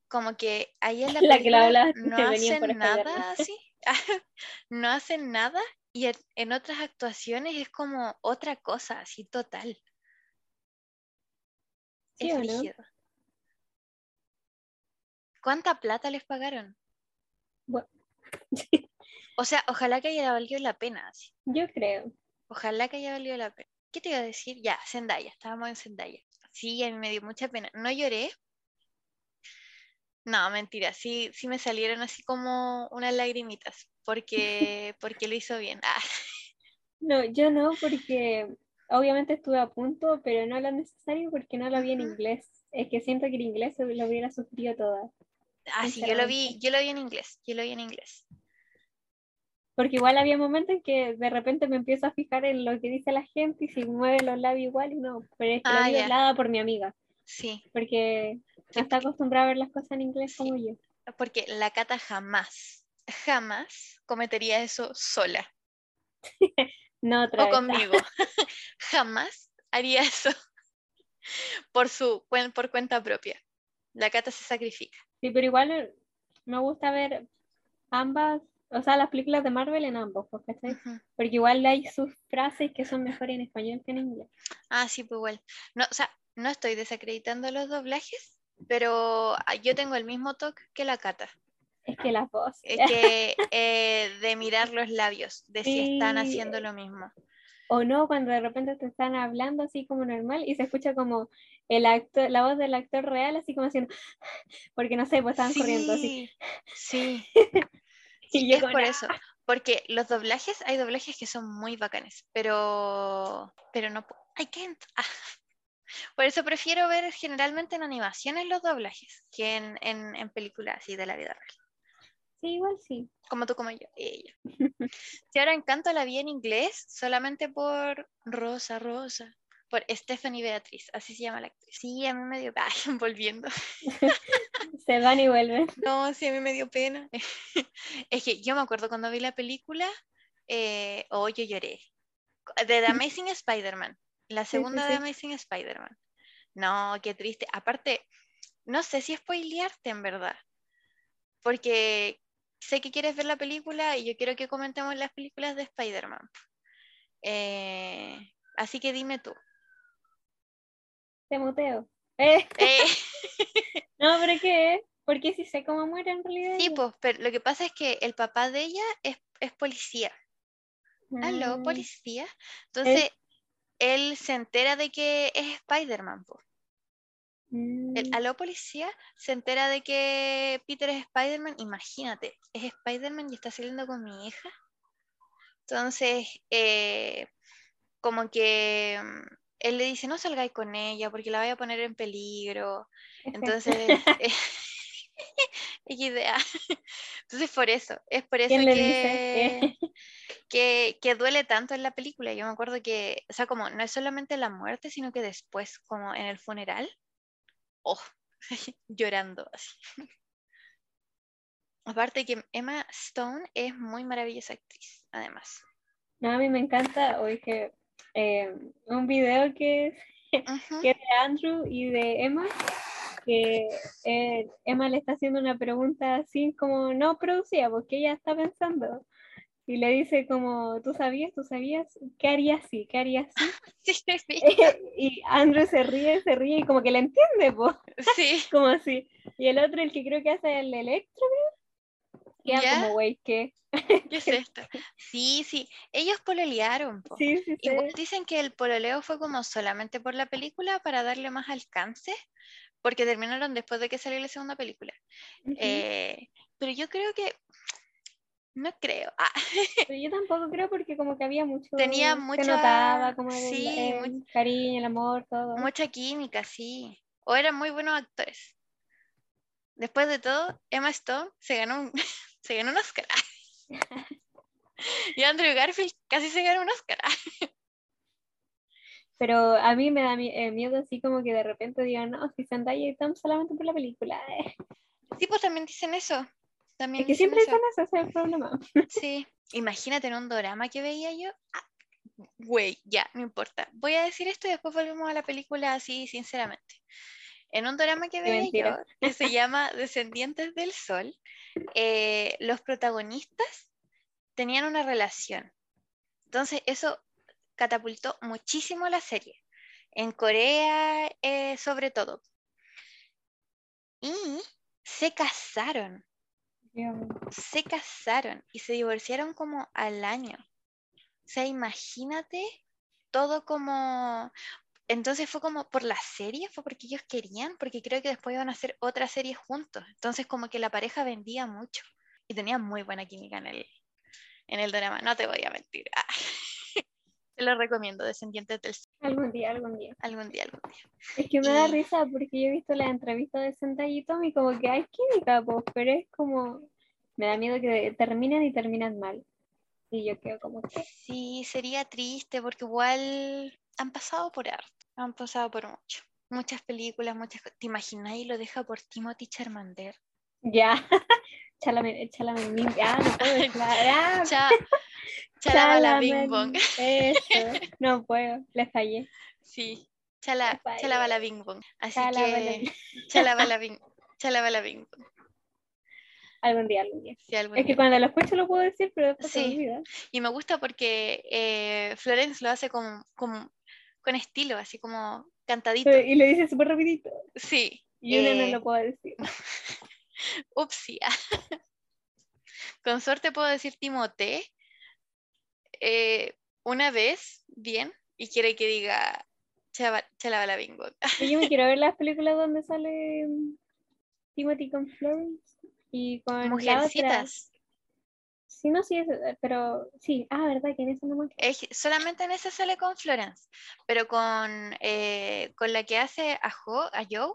Como que ahí en la La que no por hacen nada así. no hacen nada y en, en otras actuaciones es como otra cosa, así total. ¿Sí es no? ¿Cuánta plata les pagaron? Bueno, O sea, ojalá que haya valido la pena. así. yo creo. Ojalá que haya valido la pena. ¿Qué te iba a decir? Ya, Zendaya, estábamos en Zendaya. Sí, a mí me dio mucha pena. No lloré. No, mentira, sí, sí me salieron así como unas lagrimitas, porque, porque lo hizo bien. Ah, No, yo no, porque obviamente estuve a punto, pero no lo necesario porque no lo vi en inglés. Es que siento que el inglés lo hubiera sufrido toda. ah, sí, yo lo vi, yo lo vi en inglés, yo lo vi en inglés. Porque igual había momentos en que de repente me empiezo a fijar en lo que dice la gente y si mueve los labios igual y no. Pero es que lo Ah, vi ya. doblada por mi amiga, Sí, porque no está acostumbrada a ver las cosas en inglés Sí. como yo. porque la Cata jamás, jamás cometería eso sola No otra o vez. conmigo. Jamás haría eso por su por cuenta propia. La Cata se sacrifica. Sí, pero igual eh, me gusta ver ambas, o sea, las películas de Marvel en ambos. Ujú. Porque igual hay sus frases que son mejores en español que en inglés. Ah, sí, pues igual. No, o sea, no estoy desacreditando los doblajes, pero ah, yo tengo el mismo toque que la Cata. Es que las voces. Es que eh, de mirar los labios, de si están Sí. haciendo lo mismo. O no, cuando de repente te están hablando así como normal y se escucha como el actor, la voz del actor real así como haciendo, porque no sé, pues estaban corriendo así. Sí, sí. Y Sí, yo es como, por eso. Porque los doblajes, hay doblajes que son muy bacanes, pero, pero no, I can't. Ah. Por eso prefiero ver generalmente en animaciones los doblajes que en, en, en películas así de la vida real. Sí, igual sí. Como tú, como yo. ella. Si ahora Encanto la vi en inglés solamente por Rosa, Rosa. Por Stephanie Beatriz, así se llama la actriz. Sí, a mí me dio. Ay, volviendo. Se van y vuelven. No, sí, a mí me dio pena. Es que yo me acuerdo cuando vi la película, eh, oh, yo lloré. De The Amazing Spider-Man, la sí, segunda de sí. Amazing Spider-Man. No, qué triste. Aparte, no sé si spoilearte en verdad, porque sé que quieres ver la película y yo quiero que comentemos las películas de Spider-Man. Eh, así que dime tú. Te muteo. Eh, Eh, no, pero ¿qué? Porque si sé cómo muere en realidad. sí, pues, pero lo que pasa es que el papá de ella es, es policía. Aló, Mm, policía. Entonces, él se entera de que es Spider-Man. po. El mm, aló, policía se entera de que Peter es Spider-Man. Imagínate, es Spider-Man y está saliendo con mi hija. Entonces, eh, como que mm, él le dice, no salgáis con ella porque la vaya a poner en peligro. Entonces, eh, idea. Entonces, por eso, es por eso ¿Quién le que, que, que duele tanto en la película. Yo me acuerdo que, o sea, como no es solamente la muerte, sino que después, como en el funeral, oh, llorando así. Aparte que Emma Stone es muy maravillosa actriz, además. No, a mí me encanta hoy que eh, un video que, que es de Andrew y de Emma, que eh, Emma le está haciendo una pregunta así como no producida, porque ella está pensando. Y le dice como, ¿tú sabías? ¿Tú sabías? ¿Qué haría así? ¿Qué haría así? Sí, sí, y Andrew se ríe, se ríe y como que le entiende, pues. Sí, Como así. Y el otro, el que creo que hace el electro, queda ¿Ya? como, güey, ¿qué? ¿qué es esto? Sí, sí. Ellos pololearon, po. Sí, sí, sí. Igual dicen que el pololeo fue como solamente por la película para darle más alcance, porque terminaron después de que salió la segunda película. Ujú. Eh, pero yo creo que, no creo. Ah, Pero yo tampoco creo porque como que había mucho... Tenía Se mucha- notaba como sí, el mu- cariño, el amor, todo. mucha química, sí. O eran muy buenos actores. Después de todo, Emma Stone se ganó un, se ganó un Oscar. y Andrew Garfield casi se ganó un Oscar. Pero a mí me da eh, miedo así como que de repente digan, no, si Zendaya y Tom solamente por la película. eh". Sí, pues también dicen eso. También Es que siempre dicen eso, ese es el problema. Sí, imagínate en un drama que veía yo. Ah, Güey, ya, no importa. Voy a decir esto y después volvemos a la película así, sinceramente. En un drama que veía yo, que se llama Descendientes del Sol, eh, los protagonistas tenían una relación. Entonces, eso catapultó muchísimo la serie. En Corea, eh, sobre todo. Y se casaron se casaron y se divorciaron como al año. O sea, imagínate todo como... Entonces fue como por la serie, fue porque ellos querían, porque creo que después iban a hacer otra serie juntos. Entonces como que la pareja vendía mucho y tenía muy buena química en el, en el drama, no te voy a mentir. Ah. Te lo recomiendo, Descendientes del Sol, Algún día, algún día. algún día, algún día. Es que me da Y- risa porque yo he visto la entrevista de Zendaya y Tom y como que hay química, pues, pero es como... Me da miedo que terminen y terminan mal. Y yo quedo como que... Sí, sería triste porque igual han pasado por harto, han pasado por mucho. Muchas películas, muchas. ¿Te imaginas y lo deja por Timothy Charmander? Ya. Chalamet, Chalamet, ah, no puedo decir la- ah, Cha, Chalabala Bing Bong. Eso, no puedo, le fallé. Sí, chala, Fallé. Chalabala Bing Bong. Así Chalabala que. Chalabala Bing, Chalabala Bing Bong. Algún día, algún día. Sí, algún Es que día. cuando lo escucho lo puedo decir, pero después se me Sí. Y me gusta porque eh, Florence lo hace con, con, con estilo, así como cantadito. Y lo dice súper rapidito. Sí. Y uno no eh, lo puedo decir. Upsi. Con suerte puedo decir Timote eh, una vez, bien, y quiere que diga Chava- Chalabala Bing Bong. Y yo me quiero ver las películas donde sale mm, Timothy con Florence y con la. Mujercitas. Sí, no, sí, es- pero sí. Ah, ¿verdad? que en ese no me Es- solamente en esa sale con Florence, pero con, eh, con la que hace a, Jo- a Joe,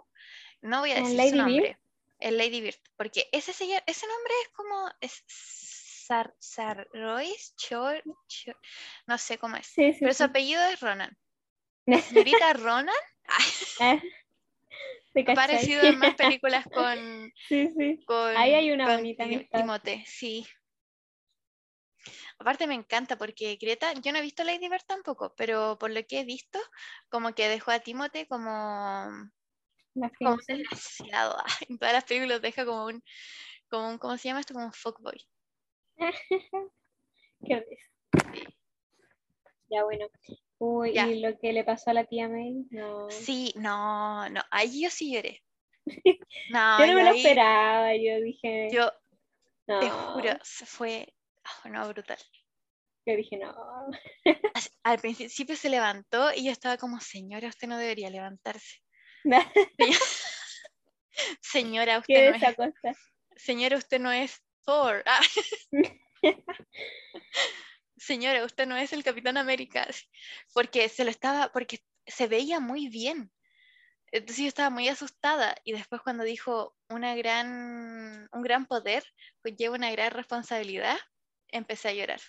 no voy a ¿Con decir Lady su nombre. El Lady Bird, porque ese, señor- ese nombre es como es Sar, Sarrois, Chor- Chor- no sé cómo es, Sí, sí. pero su apellido es Ronan. La señorita Ronan Ah, ¿te ha aparecido en más películas con, Sí, sí. con, Ahí hay una con bonita. Timote, sí. Aparte me encanta porque Greta, yo no he visto Lady Bird tampoco, pero por lo que he visto, como que dejó a Timote como, como un desgraciado. En todas las películas deja como un, como un, ¿cómo se llama esto? Como un fuckboy. Qué risa. Ya, bueno. Uy, Ya. y lo que le pasó a la tía May, no. Sí, no, no, ahí yo sí lloré. No, yo no me lo ahí- esperaba, yo dije, Yo no. te juro, se fue, ah, no, brutal. Yo dije, no. Al principio se levantó y yo estaba como, señora, usted no debería levantarse. Señora, usted ¿Qué no es cosa? Señora, usted no es Thor. Ah. Señora, usted no es el Capitán América. Porque se lo estaba, porque se veía muy bien. Entonces yo estaba muy asustada. Y después cuando dijo una gran, un gran poder, pues lleva una gran responsabilidad, empecé a llorar.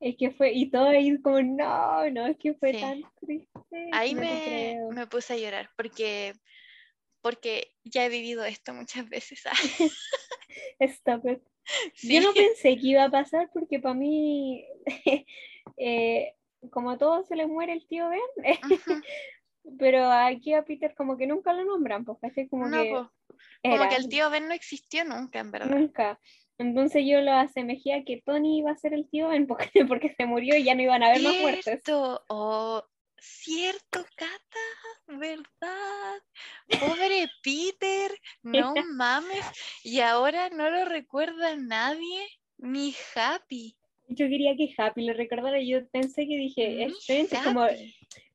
Es que fue, y todo ahí como, no, no, es que fue Sí. tan triste. Ahí no me, me puse a llorar porque, porque ya he vivido esto muchas veces. Stop it. Sí. Yo no pensé que iba a pasar porque para mí, eh, como a todos se les muere el tío Ben, Ujú. pero aquí a Peter como que nunca lo nombran, pues así como No, que como era, que el tío Ben no existió nunca, en verdad. nunca. Entonces yo lo asemejé a que Tony iba a ser el tío Ben porque, porque se murió y ya no iban a haber más muertes. Cierto, oh, cierto, Cata, ¿verdad? Pobre Peter, no mames. Y ahora no lo recuerda nadie, ni Happy. Yo quería que Happy lo recordara. Yo pensé que dije, Strange como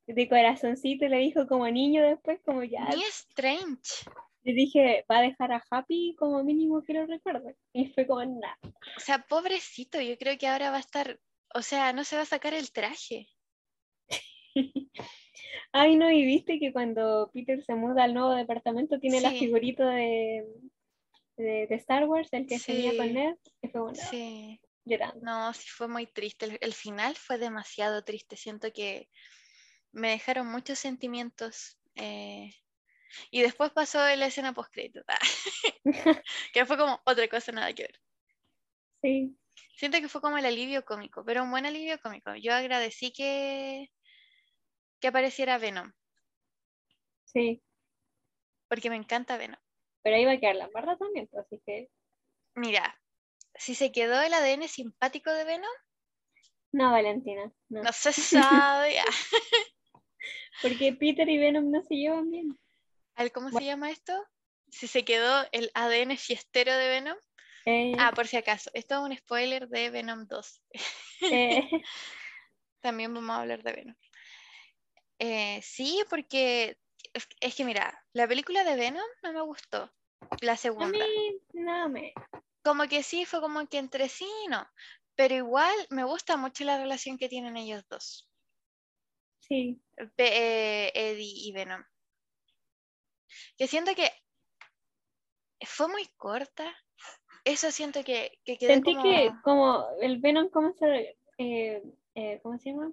de corazoncito le dijo como niño después, como ya. ni Strange. Le dije, va a dejar a Happy como mínimo que lo recuerde. Y fue como nada. O sea, pobrecito, yo creo que ahora va a estar, o sea, no se va a sacar el traje. Ay, no, y viste que cuando Peter se muda al nuevo departamento tiene la figurita de, de, de Star Wars, el que tenía con. Ned, y fue bueno, Sí. llorando. No, sí fue muy triste. El, el final fue demasiado triste. Siento que me dejaron muchos sentimientos. eh, Y después pasó la escena post que fue como otra cosa nada que ver. Sí, Siento que fue como el alivio cómico, pero un buen alivio cómico. Yo agradecí que, que apareciera Venom, sí. porque me encanta Venom. Pero ahí va a quedar la barra también, pues, así que. Mira, si se quedó el ADN simpático de Venom, No, Valentina, no. no se sabe. Porque Peter y Venom no se llevan bien. ¿Cómo se llama esto? Si se quedó el ADN fiestero de Venom. Eh, Ah, por si acaso, esto es un spoiler de Venom 2. eh, También vamos a hablar de Venom. Eh, sí, porque es, que mira, la película de Venom no me gustó. La a segunda. mí, no me. Como que sí, fue como que entre sí y no. Pero igual me gusta mucho la relación que tienen ellos dos. Sí, Eddie y Venom. Que siento que fue muy corta. Eso siento que, que quedó Sentí como... que como el Venom, ¿cómo se, eh, eh, ¿cómo se llama?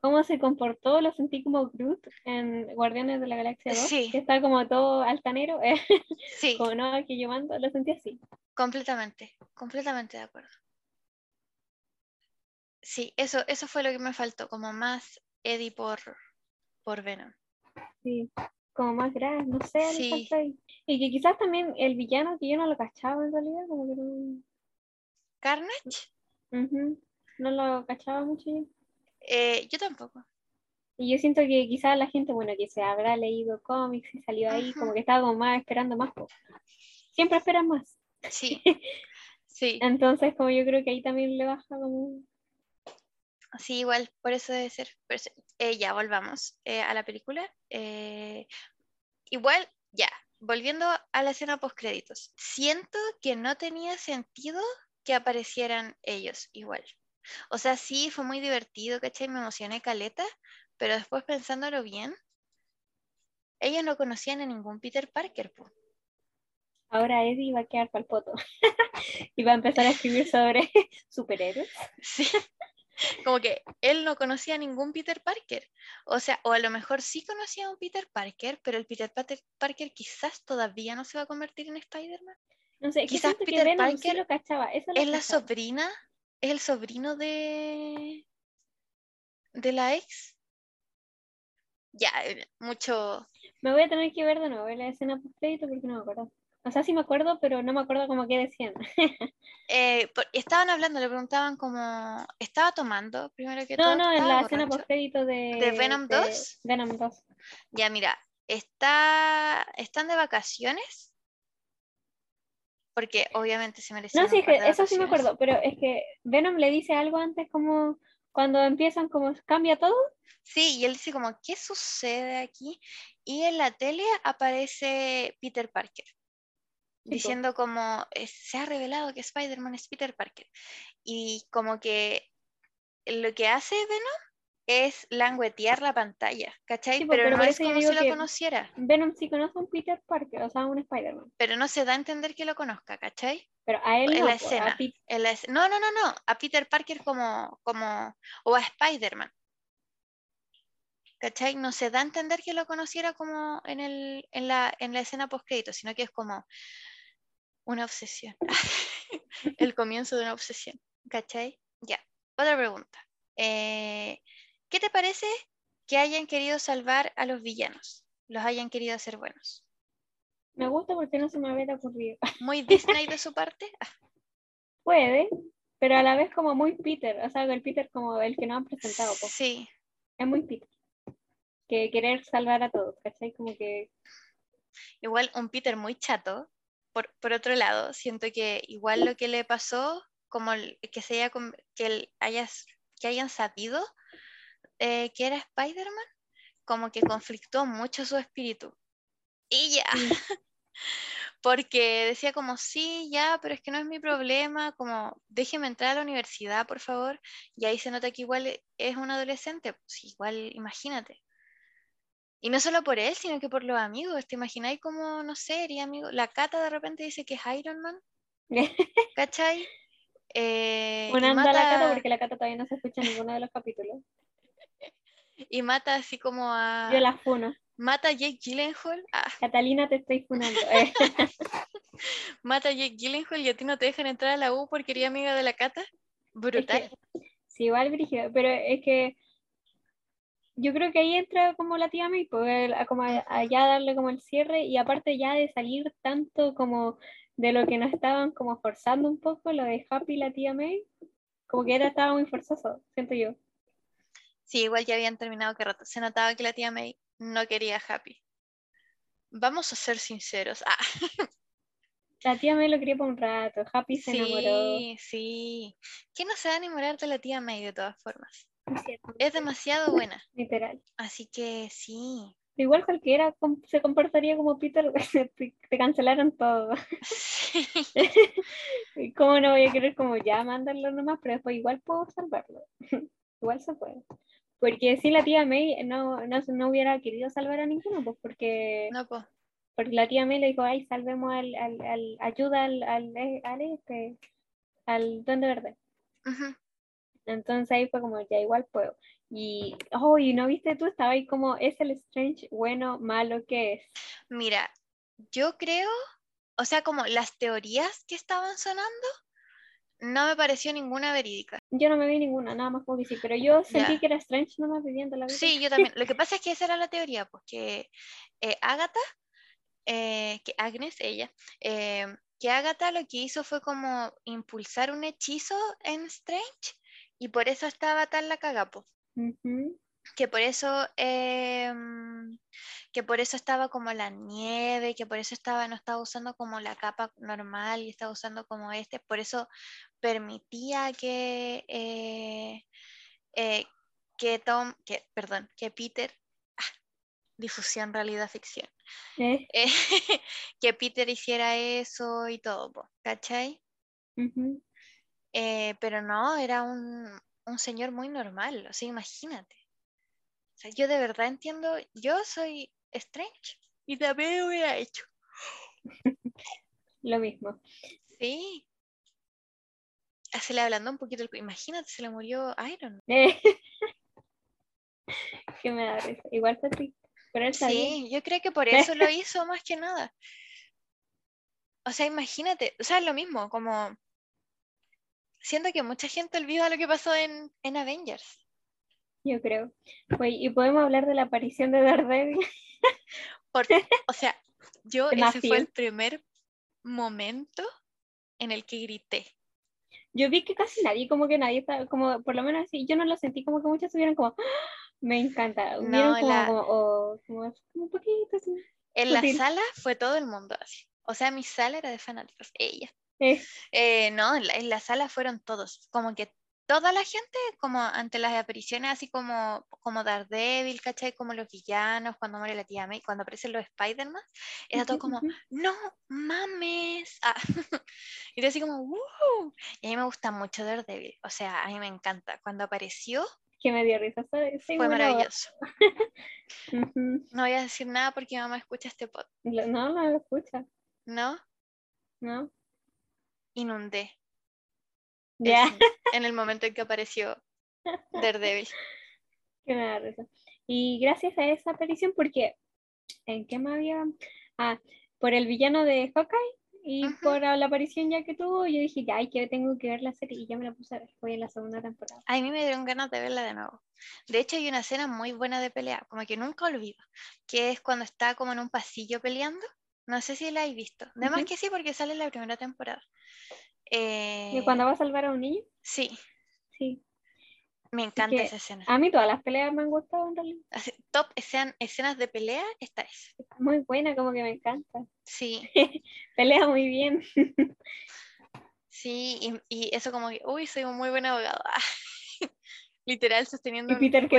¿Cómo se comportó? Lo sentí como Groot en Guardianes de la Galaxia 2, Sí. que está como todo altanero, eh, Sí, como no, aquí llevando, lo sentí así. completamente, completamente de acuerdo. Sí, eso, eso fue lo que me faltó, como más Eddie por, por Venom. Sí, como más grave, no sé, Sí. Y que quizás también el villano, que yo no lo cachaba en realidad, como que no, Carnage, no lo cachaba mucho yo. eh, yo tampoco. Y yo siento que quizás la gente, bueno, que se habrá leído cómics y salió ahí, como que estaba como más esperando más. Siempre esperan más. Sí, sí, Entonces, como yo creo que ahí también le baja como... sí, igual, por eso debe ser. eso- eh, ya, volvamos eh, a la película. Eh, igual, ya, volviendo a la escena post créditos. Siento que no tenía sentido que aparecieran ellos igual. O sea, sí, fue muy divertido, ¿cachai? Me emocioné caleta, pero después pensándolo bien, ellos no conocían a ningún Peter Parker, po. Ahora Eddie va a quedar pa'l poto. y va a empezar a escribir sobre superhéroes. Sí. Como que él no conocía a ningún Peter Parker. O sea, o a lo mejor sí conocía a un Peter Parker, pero el Peter Parker quizás todavía no se va a convertir en Spider-Man. No sé, que Quizás que Peter sí Parker lo cachaba. Eso lo Es la sobrina, es el sobrino de de la ex. Ya, eh, mucho. Me voy a tener que ver de nuevo la escena post crédito porque no me acuerdo. O sea, sí me acuerdo, pero no me acuerdo como qué decían. eh, por- estaban hablando, le preguntaban como, ¿estaba tomando primero que No, todo? no, en ¿Estaba la escena post crédito de, ¿De Venom 2? Venom 2. Ya, mira, está, están de vacaciones. Porque obviamente se merecían No, sí, es que de eso sí me acuerdo, pero es que Venom le dice algo antes como cuando empiezan como cambia todo. Sí, y él dice como, ¿qué sucede aquí? Y en la tele aparece Peter Parker. Diciendo como, eh, se ha revelado que Spider-Man es Peter Parker. Y como que lo que hace Venom es languetear la pantalla, ¿cachai? Sí, pero, pero no es como si lo conociera, Venom sí conoce a un Peter Parker, o sea, un Spider-Man. pero no se da a entender que lo conozca, ¿cachai? Pero a él en no, la escena. En la esc- no, no, no, no, a Peter Parker como, como, o a Spider-Man. ¿Cachai? No se da a entender que lo conociera como en, el, en, la, en la escena post-crédito, sino que es como una obsesión. el comienzo de una obsesión. ¿Cachai? Ya. Otra pregunta. Eh, ¿Qué te parece que hayan querido salvar a los villanos? Los hayan querido hacer buenos. Me gusta porque no se me había ocurrido. Muy Disney de su parte. Ah, puede, pero a la vez como muy Peter, o sea, el Peter como el que nos han presentado. Sí, Es muy Peter. Que querer salvar a todos, ¿cachai? Como que igual un Peter muy chato. Por, por otro lado, siento que igual lo que le pasó, como el- que se haya, que, él hayas, que hayan sabido eh, que era Spider-Man, como que conflictó mucho su espíritu. Y ya, porque decía como, sí, ya, pero es que no es mi problema, como, déjeme entrar a la universidad, por favor. Y ahí se nota que igual es un adolescente, pues igual, imagínate. Y no solo por él, sino que por los amigos. ¿Te imagináis como, no sé, eres amigo? La Cata de repente dice que es Iron Man, ¿cachai? Eh, Una anda a la cata mata, porque la cata todavía no se escucha en ninguno de los capítulos. y mata así como a... Yo la funo. Mata a Jake Gyllenhaal. Ah, Catalina, te estoy funando. Eh, mata a Jake Gyllenhaal y a ti no te dejan entrar a la U porque eres amiga de la Cata. Brutal. sí, igual pero es que yo creo que ahí entra como la tía May, pues, el- a como allá darle como el cierre y aparte ya de salir tanto como de lo que nos estaban como forzando un poco, lo de Happy y la tía May, como que era, estaba muy forzoso, siento yo. Sí, igual ya habían terminado que rato. Se notaba que la tía May no quería a Happy. Vamos a ser sinceros. Ah, La tía May lo quería por un rato, Happy se enamoró. sí, sí. ¿Quién no se va a enamorar de la tía May de todas formas? Es demasiado buena. Literal. Así que sí. Igual cualquiera se comportaría como Peter, te, te cancelaron todo. Sí. ¿Y ¿Cómo no voy a querer como ya mandarlo nomás? Pero después igual puedo salvarlo. igual se puede. Porque si la tía May no, no, no hubiera querido salvar a ninguno, pues porque, No, pues. porque la tía May le dijo, ay, salvemos al, al, al- ayuda al, al, al este, al Duende Verde. Ujú. Entonces ahí fue como, ya igual puedo. Y, oh, y no viste tú, estaba ahí como, ¿es el Strange bueno, malo, qué es? Mira, yo creo, o sea, como las teorías que estaban sonando, no me pareció ninguna verídica. Yo no me vi ninguna, nada más como que sí, pero yo sentí que era Strange nomás viviendo la vida. Sí, yo también. Lo que pasa es que esa era la teoría, pues que eh, Agatha, eh, que Agnes, ella, eh, que Agatha lo que hizo fue como impulsar un hechizo en Strange y por eso estaba tan la cagapo. Que por eso, eh, que por eso estaba como la nieve, que por eso estaba, no estaba usando como la capa normal y estaba usando como este, por eso permitía que, eh, eh, que Tom, que, perdón, que Peter, ah, difusión realidad ficción, Eh, eh, que Peter hiciera eso y todo, ¿cachai? ujú. Eh, pero no, era un, un señor muy normal, o sea, imagínate. O sea, yo de verdad entiendo, yo soy Strange y también lo hubiera hecho. Lo mismo. Sí. Se le hablando un poquito, el imagínate, se le murió Iron. Eh, que me da risa. Igual fue triste, pero él sabía. Sí, yo creo que por eso lo hizo más que nada. O sea, imagínate, o sea, es lo mismo, como siento que mucha gente olvida lo que pasó en, en Avengers. Yo creo. Oye, y podemos hablar de la aparición de Daredevil. Por- o sea, yo ese fue el primer momento en el que grité. Yo vi que casi nadie, como que nadie estaba, como por lo menos así, yo no lo sentí como que muchos estuvieron como, ¡Ah! me encanta. No, como, la- como, oh, como, como un poquito así. En la sala fue todo el mundo así. O sea, mi sala era de fanáticos, ella. Eh, Eh, no, en la, en la sala fueron todos, como que toda la gente, como ante las apariciones, así como, como Daredevil, ¿cachai? Como los villanos, cuando muere la tía May, cuando aparecen los Spider-Man, era todo como, no mames. Ah, y yo así como, "Uh". Y a mí me gusta mucho Daredevil, o sea, a mí me encanta. Cuando apareció que me dio risa. Fue maravilloso. No voy a decir nada porque mi mamá escucha este pod, Lo- No, no lo escucha, ¿no? ¿no? Inundé Ya, cine en el momento en que apareció Daredevil. que me da risa. Y gracias a esa aparición, porque ¿en qué me había? Ah, por el villano de Hawkeye y Ujú. por la aparición ya que tuvo, yo dije, ay, que tengo que ver la serie y ya me la puse a ver. Voy en la segunda temporada. A mí me dieron ganas de verla de nuevo. De hecho, hay una escena muy buena de pelea, como que nunca olvido, que es cuando está como en un pasillo peleando. No sé si la habéis visto. De más Ujú. que sí, porque sale en la primera temporada. Eh, ¿Y cuando va a salvar a un niño? Sí, Sí. me encanta esa escena. A mí todas las peleas me han gustado en realidad. Así, top escena- escenas de pelea, esta es. Está muy buena, como que me encanta. Sí, Pelea muy bien. sí, y, y eso como que, uy, soy un muy buen abogado. Literal sosteniendo Y Peter un que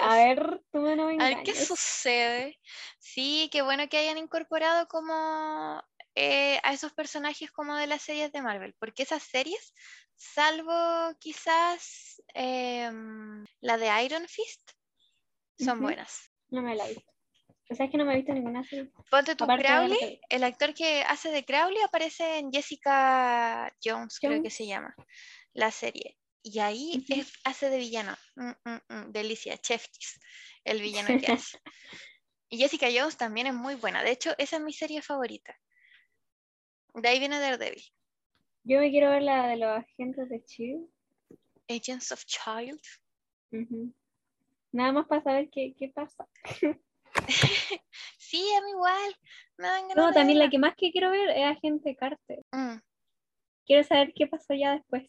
a ver, tú no me A ver qué sucede. Sí, qué bueno que hayan incorporado como eh, a esos personajes como de las series de Marvel, porque esas series, salvo quizás em, la de Iron Fist, son buenas. No me la he visto. O sea, es que no me he visto ninguna serie. Ponte tu de Crowley, el actor que hace de Crowley aparece en Jessica Jones, creo que se llama, la serie. Y ahí es- hace de villano. Mm, mm, mm, delicia, Chef Kiss, el villano que hace. Y Jessica Jones también es muy buena. De hecho, esa es mi serie favorita. De ahí viene Daredevil. Yo me quiero ver la de los agentes de Chill. Agents of Child. Nada más para saber qué, qué pasa. Sí, a mí igual. Me dan ganas No, de también la que más que quiero ver es Agente Carter. Mm, Quiero saber qué pasó ya después.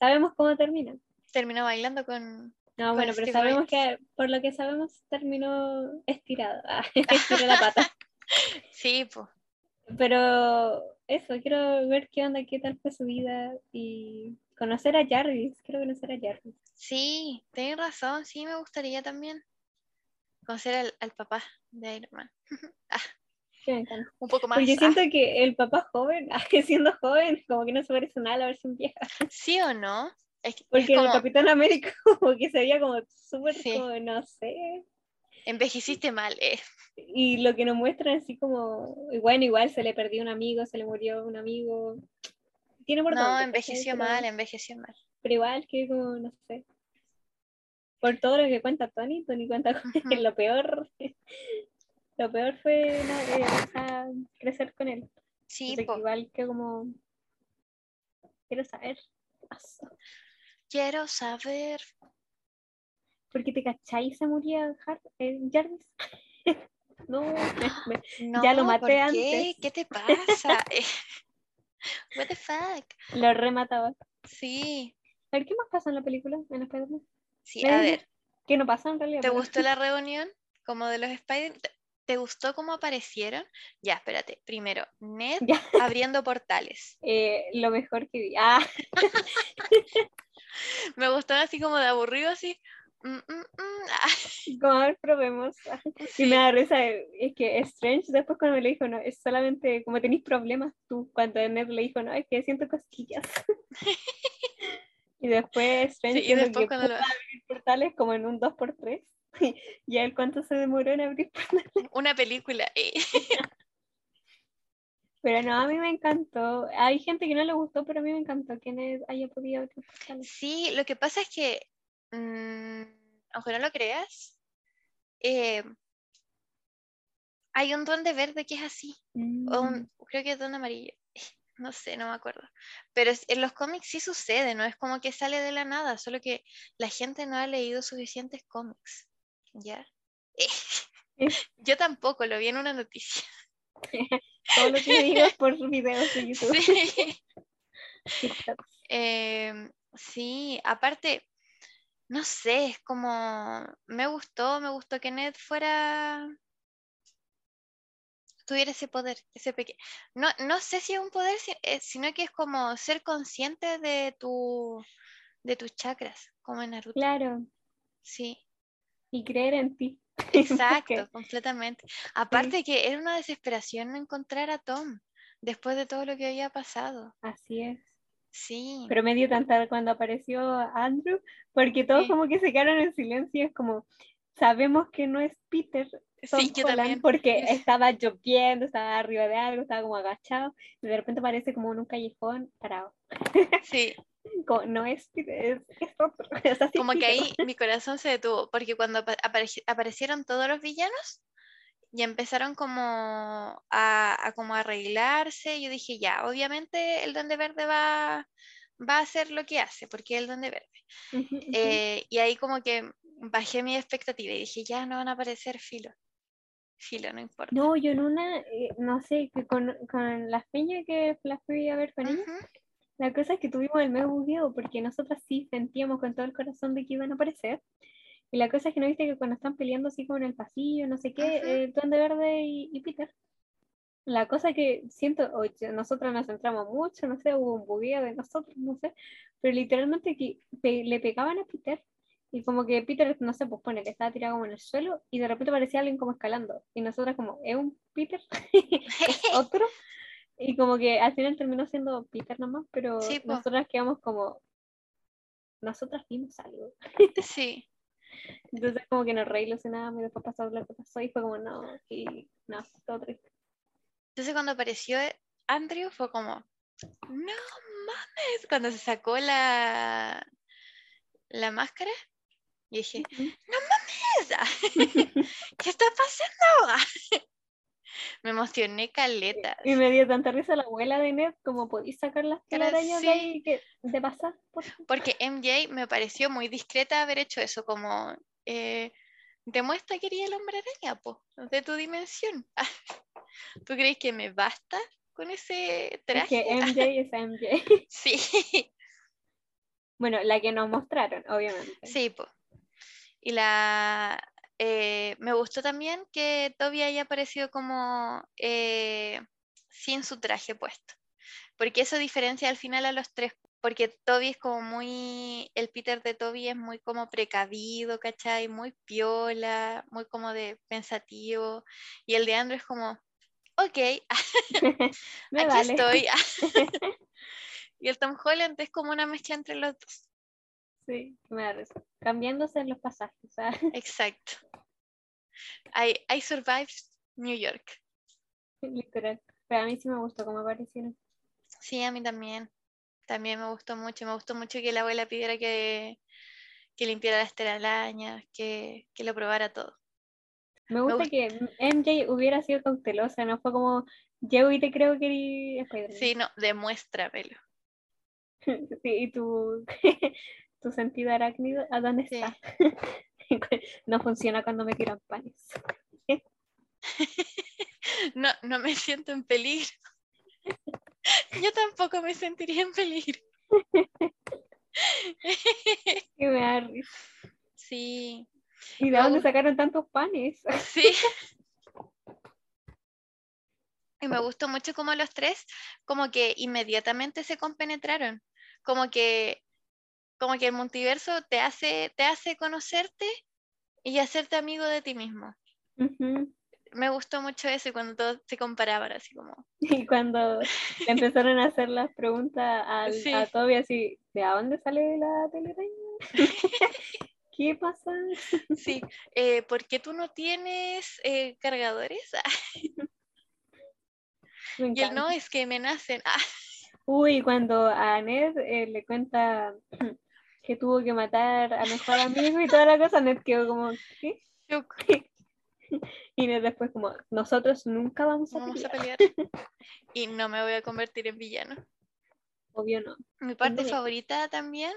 Sabemos cómo termina. terminó bailando con. No, bueno, pero Steve sabemos que, por lo que sabemos, terminó estirada. Estiró la pata. Sí, pues. Pero eso, quiero ver qué onda, qué tal fue su vida y conocer a Jarvis. Quiero conocer a Jarvis. Sí, tenés razón. Sí, me gustaría también conocer al, al papá de Iron Man. Encanta. Un poco más. Porque ah, siento que el papá joven, siendo joven, como que no se parece nada a la versión vieja. ¿Sí o no? Es, que- es Porque como, el Capitán América como que se veía como súper, Sí. como, no sé. envejeciste mal. eh. Y lo que nos muestran así como, bueno, igual se le perdió un amigo, se le murió un amigo. Tiene por No, envejeció Pero- mal, envejeció mal. Pero igual que como, no sé. Por todo lo que cuenta Tony, Tony cuenta con Ujú. lo peor. Lo peor fue eh, crecer con él. Sí, Entonces, igual que como quiero saber qué pasó. Quiero saber. Porque te cachai se moría eh, Jarvis. no, me- me- No, Ya lo maté ¿por qué? antes. ¿Qué te pasa? Eh, What the fuck? lo remataba. Sí, A ver, ¿qué más pasa en la película? En Spider-Man? sí, a ver, ¿Qué no pasa en realidad? ¿te pero- gustó la reunión como de los Spider? ¿Te- ¿Te gustó cómo aparecieron? Ya, espérate. Primero, Ned Ya. abriendo portales. Eh, lo mejor que vi. Ah, Me gustó así como de aburrido, así. Mm, mm, mm, ah, como a ver, probemos. sí. Y me da risa, es que Strange después cuando me le dijo, no, es solamente como tenéis problemas tú, cuando Ned le dijo, no, es que siento cosquillas. y después Strange Sí, y después que cuando lo- abrir portales como en un 2x3. Y a él cuánto se demoró en abrir una película. eh. Pero no, a mí me encantó. Hay gente que no le gustó, pero a mí me encantó que haya podido. Sí, lo que pasa es que, mm, aunque no lo creas, eh, hay un duende verde que es así. o Mm, un- creo que es duende amarillo. No sé, no me acuerdo. Pero es- en los cómics sí sucede, no es como que sale de la nada, solo que la gente no ha leído suficientes cómics. ¿Ya? Yo tampoco, lo vi en una noticia. Todo lo que digo es por videos de YouTube. Sí. Em, sí, aparte, no sé, es como, me gustó, me gustó que Ned fuera, tuviera ese poder, ese pequeño, no, no sé si es un poder, eh, sino que es como ser consciente de tu, de tus chakras, como en Naruto. Claro, Sí, y creer en ti. exacto, completamente. Aparte que era una desesperación no encontrar a Tom después de todo lo que había pasado. Así es. Sí, Pero me dio tanta cuando apareció Andrew, porque todos Sí. como que se quedaron en silencio. Es como, sabemos que no es Peter, Tom sí, yo también. porque estaba lloviendo, estaba arriba de algo, estaba como agachado, y de repente aparece como en un callejón parado. Sí, no es es, es otro. Como que ahí mi corazón se detuvo, porque cuando apa- apareci- aparecieron todos los villanos y empezaron como a, a como arreglarse, yo dije, ya, obviamente el Duende Verde va, va a hacer lo que hace, porque es el Duende Verde. Eh, y ahí como que bajé mi expectativa y dije, ya no van a aparecer filo. filo, no importa. No, yo en una, eh, no sé, que con, con las peñas que las fui a ver con ella, Ujú. La cosa es que tuvimos el mes bugueo porque nosotras sí sentíamos con todo el corazón de que iban a aparecer. Y la cosa es que no viste que cuando están peleando así como en el pasillo, no sé qué, el Duende Verde y, y Peter. La cosa que siento, oye, nosotros nos centramos mucho, no sé, hubo un bugueo de nosotros, no sé, pero literalmente que pe- le pegaban a Peter y como que Peter, no sé, pues pone que estaba tirado como en el suelo y de repente parecía alguien como escalando y nosotras como, ¿es un Peter? ¿Es otro? Y como que al final terminó siendo Peter nomás, pero Sí, nosotras quedamos como, nosotras vimos algo. Sí, Entonces como que nos re ilusionábamos y después pasó lo que pasó y fue como, no, y no, todo triste. entonces cuando apareció Andrew fue como, no mames, cuando se sacó la, la máscara, y dije, "Esa, ¿qué está pasando? Me emocioné caleta. Y me dio tanta risa la abuela de Ned, como podéis sacar las telarañas sí. de ahí que, por favor?". Porque MJ me pareció muy discreta haber hecho eso, como eh, demuestra que eres el hombre araña, po, de tu dimensión. ¿Tú crees que me basta con ese Es traje? que MJ es MJ. Sí, Bueno, la que nos mostraron, obviamente. sí, po. Y la eh, me gustó también que Toby haya aparecido como eh, sin su traje puesto. Porque eso diferencia al final a los tres. Porque Toby es como muy. El Peter de Toby es muy como precavido, ¿cachai? Muy piola, muy como de pensativo. Y el de Andrew es como. Ok, aquí estoy. y el Tom Holland es como una mezcla entre los dos. Sí, me da risa. Cambiándose los pasajes. Sea, Exacto. I, I survived New York. literal. Pero a mí sí me gustó cómo aparecieron. Sí, a mí también. También me gustó mucho. Me gustó mucho que la abuela pidiera que, que limpiara las telarañas, que, que lo probara todo. Me gusta gust- que MJ hubiera sido cautelosa, no fue como, yo y te creo que. Sí, no, demuéstramelo. Sí, y tu, tu sentido arácnido, ¿a dónde Sí. está? no funciona cuando me tiran panes. No, no me siento en peligro. Yo tampoco me sentiría en peligro. Y me da risa. Sí, ¿Y de Me dónde gusta. sacaron tantos panes? sí. Y me gustó mucho como los tres, como que inmediatamente se compenetraron. Como que, como que el multiverso te hace, te hace conocerte y hacerte amigo de ti mismo. Ujú. Me gustó mucho eso cuando todos se comparaban así como. Y cuando empezaron a hacer las preguntas al, Sí. a Toby así, ¿de a dónde sale la telaraña? ¿Qué pasa? Sí, eh, ¿por qué tú no tienes eh, cargadores? Y él no, es que me nacen. Uy, cuando a Ned eh, le cuenta que tuvo que matar a mejor amigo y toda la cosa, Ned quedó como, ¿qué? Y Ned después como, nosotros nunca vamos a vamos a pelear. pelear. Y no me voy a convertir en villano. Obvio no. Mi parte favorita también,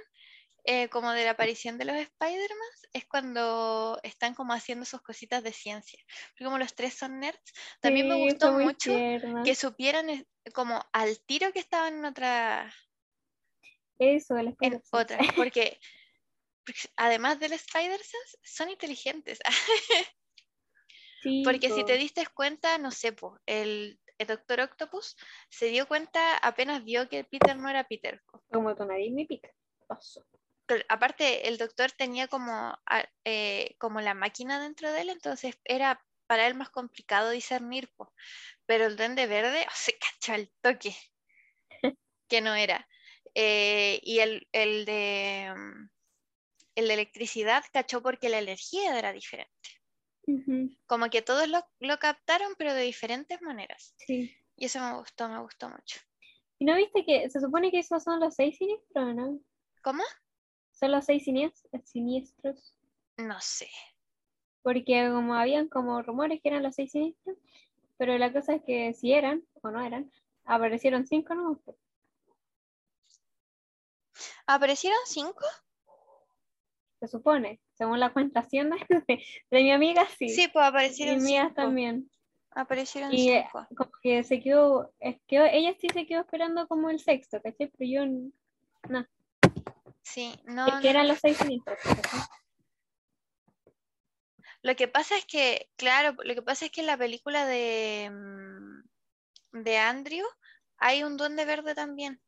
eh, como de la aparición de los Spider-Man, es cuando están como haciendo sus cositas de ciencia. Porque como los tres son nerds, también me Sí, gustó fue muy mucho tierna. que supieran eh, como al tiro que estaban en otra, Eso, el otra, porque porque además del Spider-Sense, son inteligentes. Sí, Porque si te diste cuenta, no sé, po, el, el Doctor Octopus se dio cuenta apenas vio que Peter no era Peter. como tu nariz me pica. Pero aparte, el doctor tenía como, eh, como la máquina dentro de él, entonces era para él más complicado discernir. po. Pero el Duende Verde oh, se cachó al toque, que no era. Eh, y el, el de, mm, el de electricidad cachó porque la energía era diferente. Como que todos lo, lo captaron, pero de diferentes maneras. Sí. Y eso me gustó, me gustó mucho. ¿Y no viste que se supone que esos son los seis siniestros, no? ¿Cómo? Son los seis sinies- siniestros. No sé. Porque como habían como rumores que eran los seis siniestros, pero la cosa es que si eran o no eran, aparecieron cinco no ¿Aparecieron cinco? se supone, según la cuentación de, de mi amiga, sí. Sí, pues y aparecieron mías cinco. también. Aparecieron Y eh, cinco. como que se quedó, es que ella sí se quedó esperando como el sexto, ¿cachai? Pero yo no, Sí, no, es que no, eran los seis. ¿cachai? Lo que pasa es que, claro, lo que pasa es que en la película de, mm, de Andrew hay un duende verde también.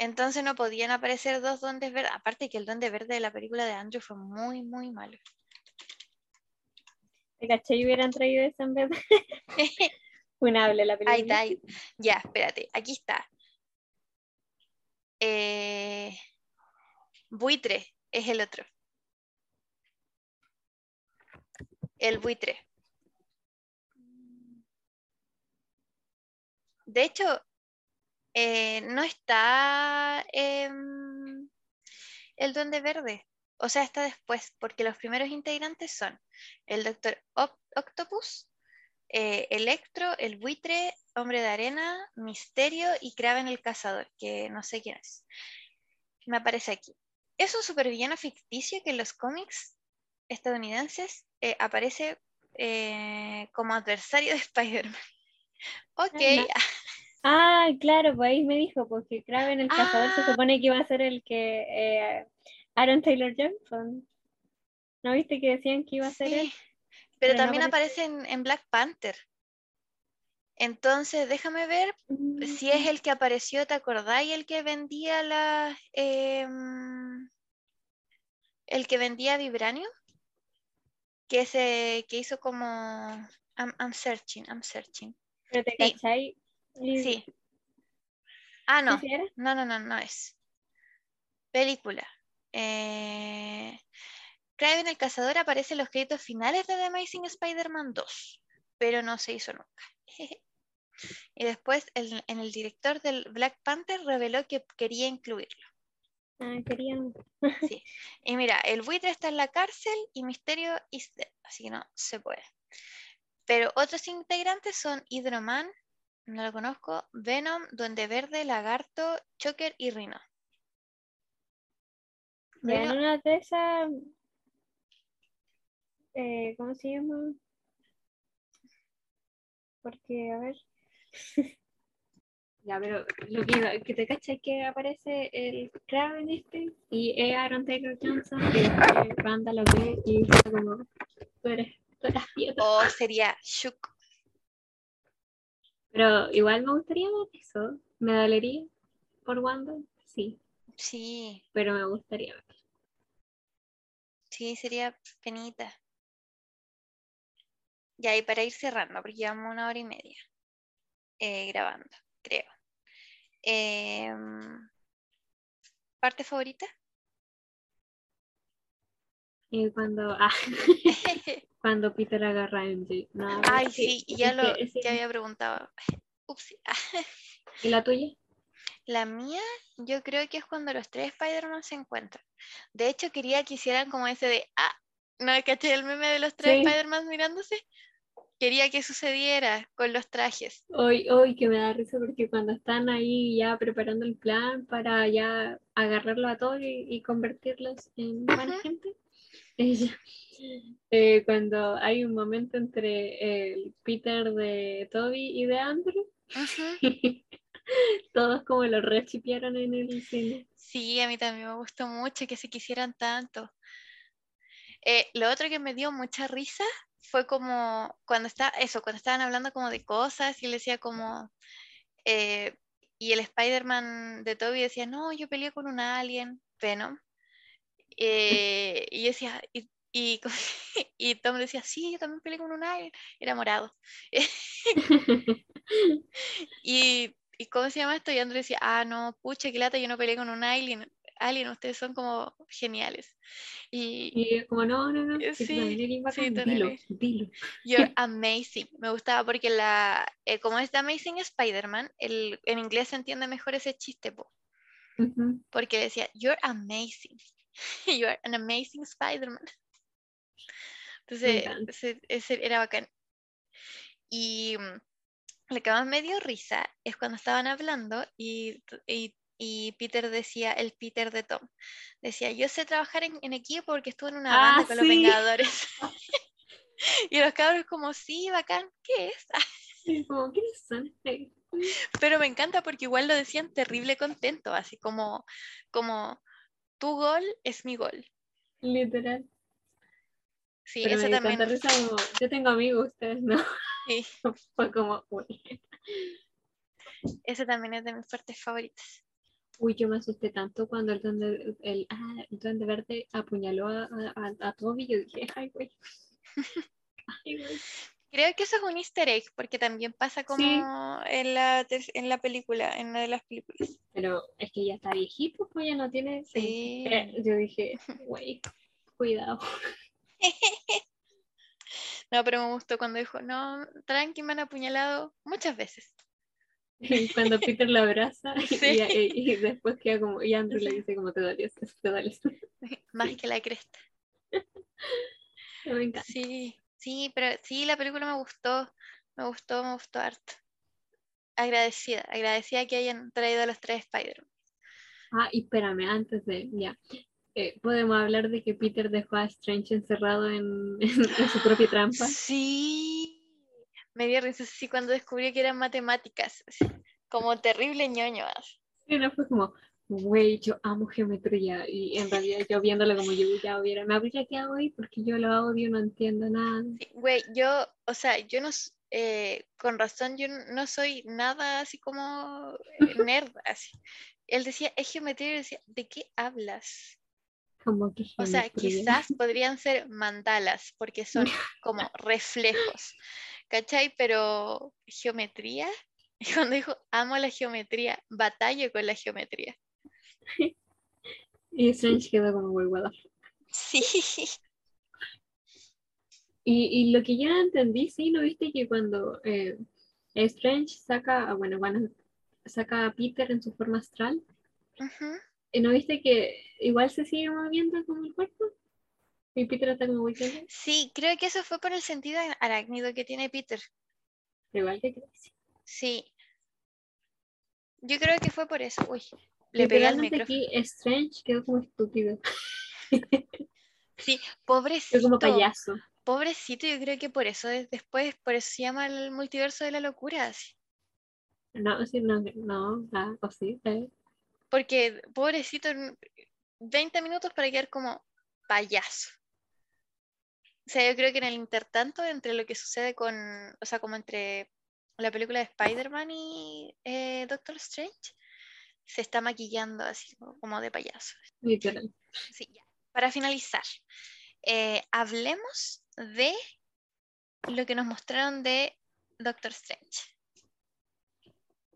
Entonces no podían aparecer dos duendes verdes. Aparte que el duende verde de la película de Andrew fue muy, muy malo. ¿Te cachai? Y hubieran traído esa en vez funable la película. Ahí está, ahí. Ya, espérate, aquí está. Eh, buitre es el otro. El buitre. De hecho, eh, no está el Duende Verde. O sea, está después, porque los primeros integrantes son el Doctor Octopus, eh, Electro, el buitre, Hombre de Arena, Misterio y Kraven el Cazador, que no sé quién es. Me aparece aquí. Es un supervillano ficticio que en los cómics estadounidenses eh, aparece eh, como adversario de Spider-Man. Ok, Ah, claro, pues ahí me dijo, porque Kraven el cazador se Ah. supone que iba a ser el que eh, Aaron Taylor Johnson. ¿No viste que decían que iba a ser sí. él? Pero pero no también aparece. aparece en, en Black Panther. Entonces, déjame ver si es Mm, el que apareció, ¿te acordáis? El que vendía las. em, el que vendía Vibranium. Que, se, que hizo como. I'm, I'm searching, I'm searching. Pero te Sí. cachai. Sí. Ah, no. No, no, no, no es. Película. Eh... Kraven el Cazador aparece en los créditos finales de The Amazing Spider-Man 2, pero no se hizo nunca. y después el- en el director del Black Panther reveló que quería incluirlo. Ah, querían. Sí. Y mira, el buitre está en la cárcel y Misterio is dead, así que no se puede. Pero otros integrantes son Hydroman, no lo conozco, Venom, Duende Verde, Lagarto, Choker y Rhino. Ya en una de esas. eh, ¿Cómo se llama? Porque, a ver. Ya, pero lo que, que te cachai es que aparece el Kraven este y es Aaron Taylor Johnson y después Wanda lo ve y está como tú eres, tú eras piedra. O sería Shook. Pero igual me gustaría ver eso. ¿Me dolería por Wanda? Sí, Sí, pero me gustaría ver. sí, sería penita. Ya, y para ir cerrando, porque llevamos una hora y media eh, grabando, creo. Em, ¿Parte favorita? Y cuando, ah, cuando Peter agarra a MJ. No, Ay, es sí, ya es lo que ya había preguntado. Upsi. ¿Y la tuya? La mía, yo creo que es cuando los tres Spider-Man se encuentran. De hecho, quería que hicieran como ese de, ah, ¿no caché el meme de los tres Sí. Spider-Man mirándose? Quería que sucediera con los trajes. Hoy, hoy que me da risa porque cuando están ahí ya preparando el plan para ya agarrarlo a todos y, y convertirlos en buena gente, ella, eh, cuando hay un momento entre el Peter de Toby y de Andrew, todos como lo rechipearon en el cine. Sí, a mí también me gustó mucho que se quisieran tanto. Eh, lo otro que me dio mucha risa fue como cuando está, eso, cuando estaban hablando como de cosas y él decía como, eh, y el Spider-Man de Toby decía, no, yo peleé con un alien, Venom. Eh, y yo decía, y, y, y Tom decía, sí, yo también peleé con un alien, era morado. Y, ¿y cómo se llama esto? Y Andrew decía, ah, no, pucha, qué lata, yo no peleé con un alien. Alien, ustedes son como geniales. Y Y como, no, no, no, Eh, sí, sí, bacán, dilo, dilo. you're amazing. Me gustaba porque la, eh, como es The Amazing Spider-Man, en inglés se entiende mejor ese chiste, po, Ujú. porque decía, you're amazing. you're an amazing Spider-Man. Entonces, ese, ese era bacán. Y mm, lo que más me dio risa es cuando estaban hablando y, y y Peter decía, el Peter de Tom, decía, yo sé trabajar en, en equipo porque estuve en una Ah, banda con los sí. Vengadores. y los cabros como, sí, bacán, ¿qué es? Sí, como, ¿quiénes son? Sí. Pero me encanta porque igual lo decían terrible contento, así como, como, tu gol es mi gol. Literal. Sí, Pero ese me también. risa como, yo tengo amigos, ustedes no. sí, Fue como, uy. ese también es de mis partes favoritas. Uy, yo me asusté tanto cuando el duende, el, ah, el duende verde apuñaló a, a, a Toby. Yo dije, ay, güey. Ay, güey. Creo que eso es un easter egg, porque también pasa como Sí. en, la, en la película, en una de las películas. Pero es que ya está viejito, pues ya no tiene. Sí. Eh, Yo dije, güey, cuidado. No, pero me gustó cuando dijo, no, tranqui, me han apuñalado muchas veces. Cuando Peter lo abraza y- Sí. y, y después queda como, y Andrew le dice como te dolió, te dolió. Más que la cresta. Me encanta. Sí, sí, pero sí, la película me gustó, me gustó, me gustó harto. Agradecida, agradecida que hayan traído a los tres Spider-Man. Ah, y espérame, antes de, ya. Eh, podemos hablar de que Peter dejó a Strange encerrado en, en su propia trampa. Sí, me dio risa así cuando descubrí que eran matemáticas, como terrible ñoño. así. Y no fue como, güey, yo amo geometría. Y en realidad yo viéndolo como yo ya hubiera, me habría quedado ahí porque yo lo odio, no entiendo nada. Güey, yo, o sea, yo no, eh, con razón, yo no soy nada así como eh, nerd, así. Él decía, es geometría, y decía, ¿de qué hablas? Como que O sea, quizás podrían ser mandalas, porque son como reflejos, ¿cachai? Pero geometría, y cuando dijo, amo la geometría, batallo con la geometría. Y Strange quedó como, güey, what. Sí, Y, y lo que no entendí, sí, ¿no viste que cuando eh, Strange saca, ah, bueno, bueno, saca a Peter en su forma astral, ujú. ¿y ¿no viste que igual se sigue moviendo como el cuerpo? Y Peter está como muy sí, creo que eso fue por el sentido arácnido que tiene Peter. igual que Crazy. Sí. Yo creo que fue por eso. Uy, le pegué al micrófono. aquí Strange quedó como estúpido, Sí, quedó pobrecito. como payaso. Pobrecito, yo creo que por eso es después, por eso se llama el multiverso de la locura. No, sí, no, no, ah, o sí, eh. Porque pobrecito, n- 20 minutos para quedar como payaso. O sea, yo creo que en el intertanto, entre lo que sucede con, o sea, como entre la película de Spider-Man y eh, Doctor Strange, se está maquillando así como- de payaso. literal. Sí, ya. Para finalizar, eh, hablemos de lo que nos mostraron de Doctor Strange.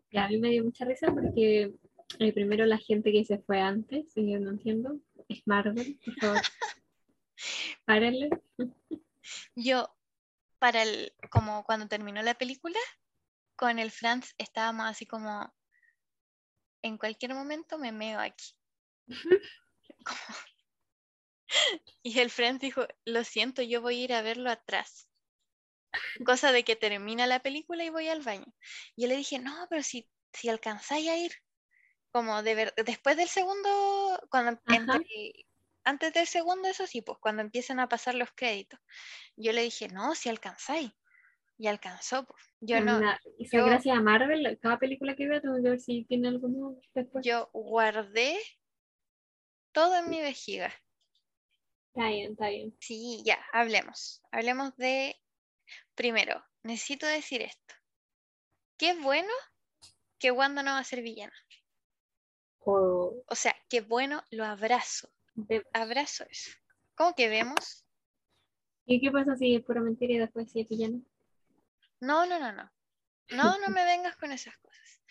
Y a mí me dio mucha risa porque eh, primero la gente que se fue antes, y yo no entiendo, es Marvel, por favor. Párenle. Yo, para el, como cuando terminó la película, con el Franz estábamos así como, en cualquier momento me meo aquí. Como- Y el Franz dijo, lo siento, yo voy a ir a verlo atrás. Cosa de que termina la película y voy al baño. Yo le dije, no, pero si, si alcanzáis a ir, como de ver, después del segundo, cuando Ajá. entre- antes del segundo, eso sí, pues cuando empiezan a pasar los créditos. Yo le dije, no, si alcanzáis. Y alcanzó, pues. Yo no, yo- gracias a Marvel, cada película que veo tengo que ver si tiene algo nuevo después. yo guardé todo en mi vejiga. Está bien, está bien. Sí, ya, hablemos. Hablemos de, primero, necesito decir esto. Qué bueno que Wanda no va a ser villana. O O sea, qué bueno, lo abrazo. Abrazo eso. ¿Cómo que vemos? ¿Y qué pasa si es pura mentira y después si es villano? No, no, no, no. No, no me vengas con esas cosas.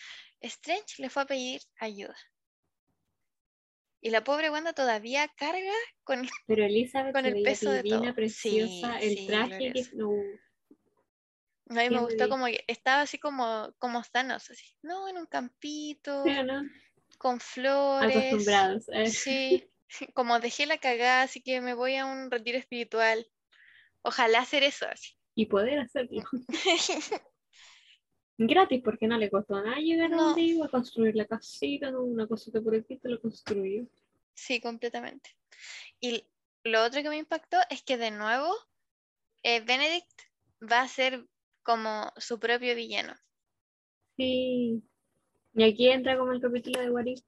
Strange le fue a pedir ayuda. Y la pobre Wanda todavía carga con... Pero Elizabeth Con el peso de divina, todo. preciosa, Sí, el sí, traje que no, A mí me gustó como que estaba así como, como Thanos, así. No, en un campito, no, con flores. acostumbrados. eh. Sí, como dejé la cagada, así que me voy a un retiro espiritual. Ojalá hacer eso así. Y poder hacerlo. Gratis, porque no le costó nada llegar a No. donde iba a construir la casita, ¿no? una cosita por aquí, te lo construyó. Sí, completamente. Y lo otro que me impactó es que de nuevo eh, Benedict va a ser como su propio villano. Sí. Y aquí entra como el capítulo de What If.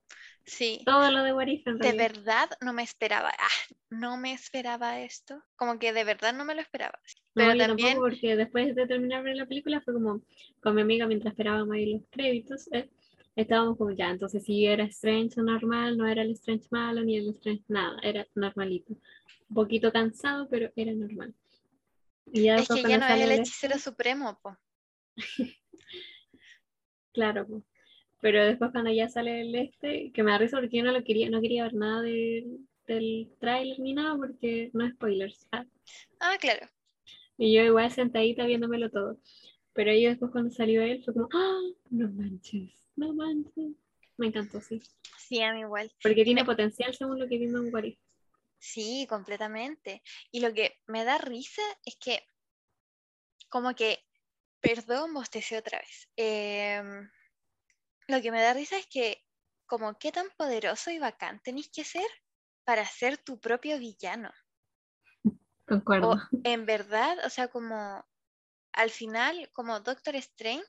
Sí, Todo lo de What If, en de realidad. verdad no me esperaba. Ah, no me esperaba esto. Como que de verdad no me lo esperaba. No, Pero yo también, tampoco, porque después de terminar de ver la película fue como con mi amiga mientras esperábamos ahí los créditos. eh, estábamos como ya, entonces si era Strange normal, no era el Strange malo ni el Strange nada, era normalito. Un poquito cansado, pero era normal. Y ya es que ya no es el hechicero supremo, po. Claro, po. Pero después cuando ya sale el este, que me da risa porque yo no lo quería, no quería ver nada del, del tráiler ni nada porque no es spoilers. ah. Ah, claro. Y yo igual sentadita viéndomelo todo. Pero ahí después cuando salió él fue como, ¡Ah! no manches, no manches. Me encantó, sí. Sí, a mí igual. Porque tiene me- potencial según lo que vimos en What If. Sí, completamente. Y lo que me da risa es que, como que, perdón, bostecé otra vez. Em, lo que me da risa es que, como, qué tan poderoso y bacán tenés que ser para ser tu propio villano. Concuerdo. O en verdad, o sea, como al final, como Doctor Strange,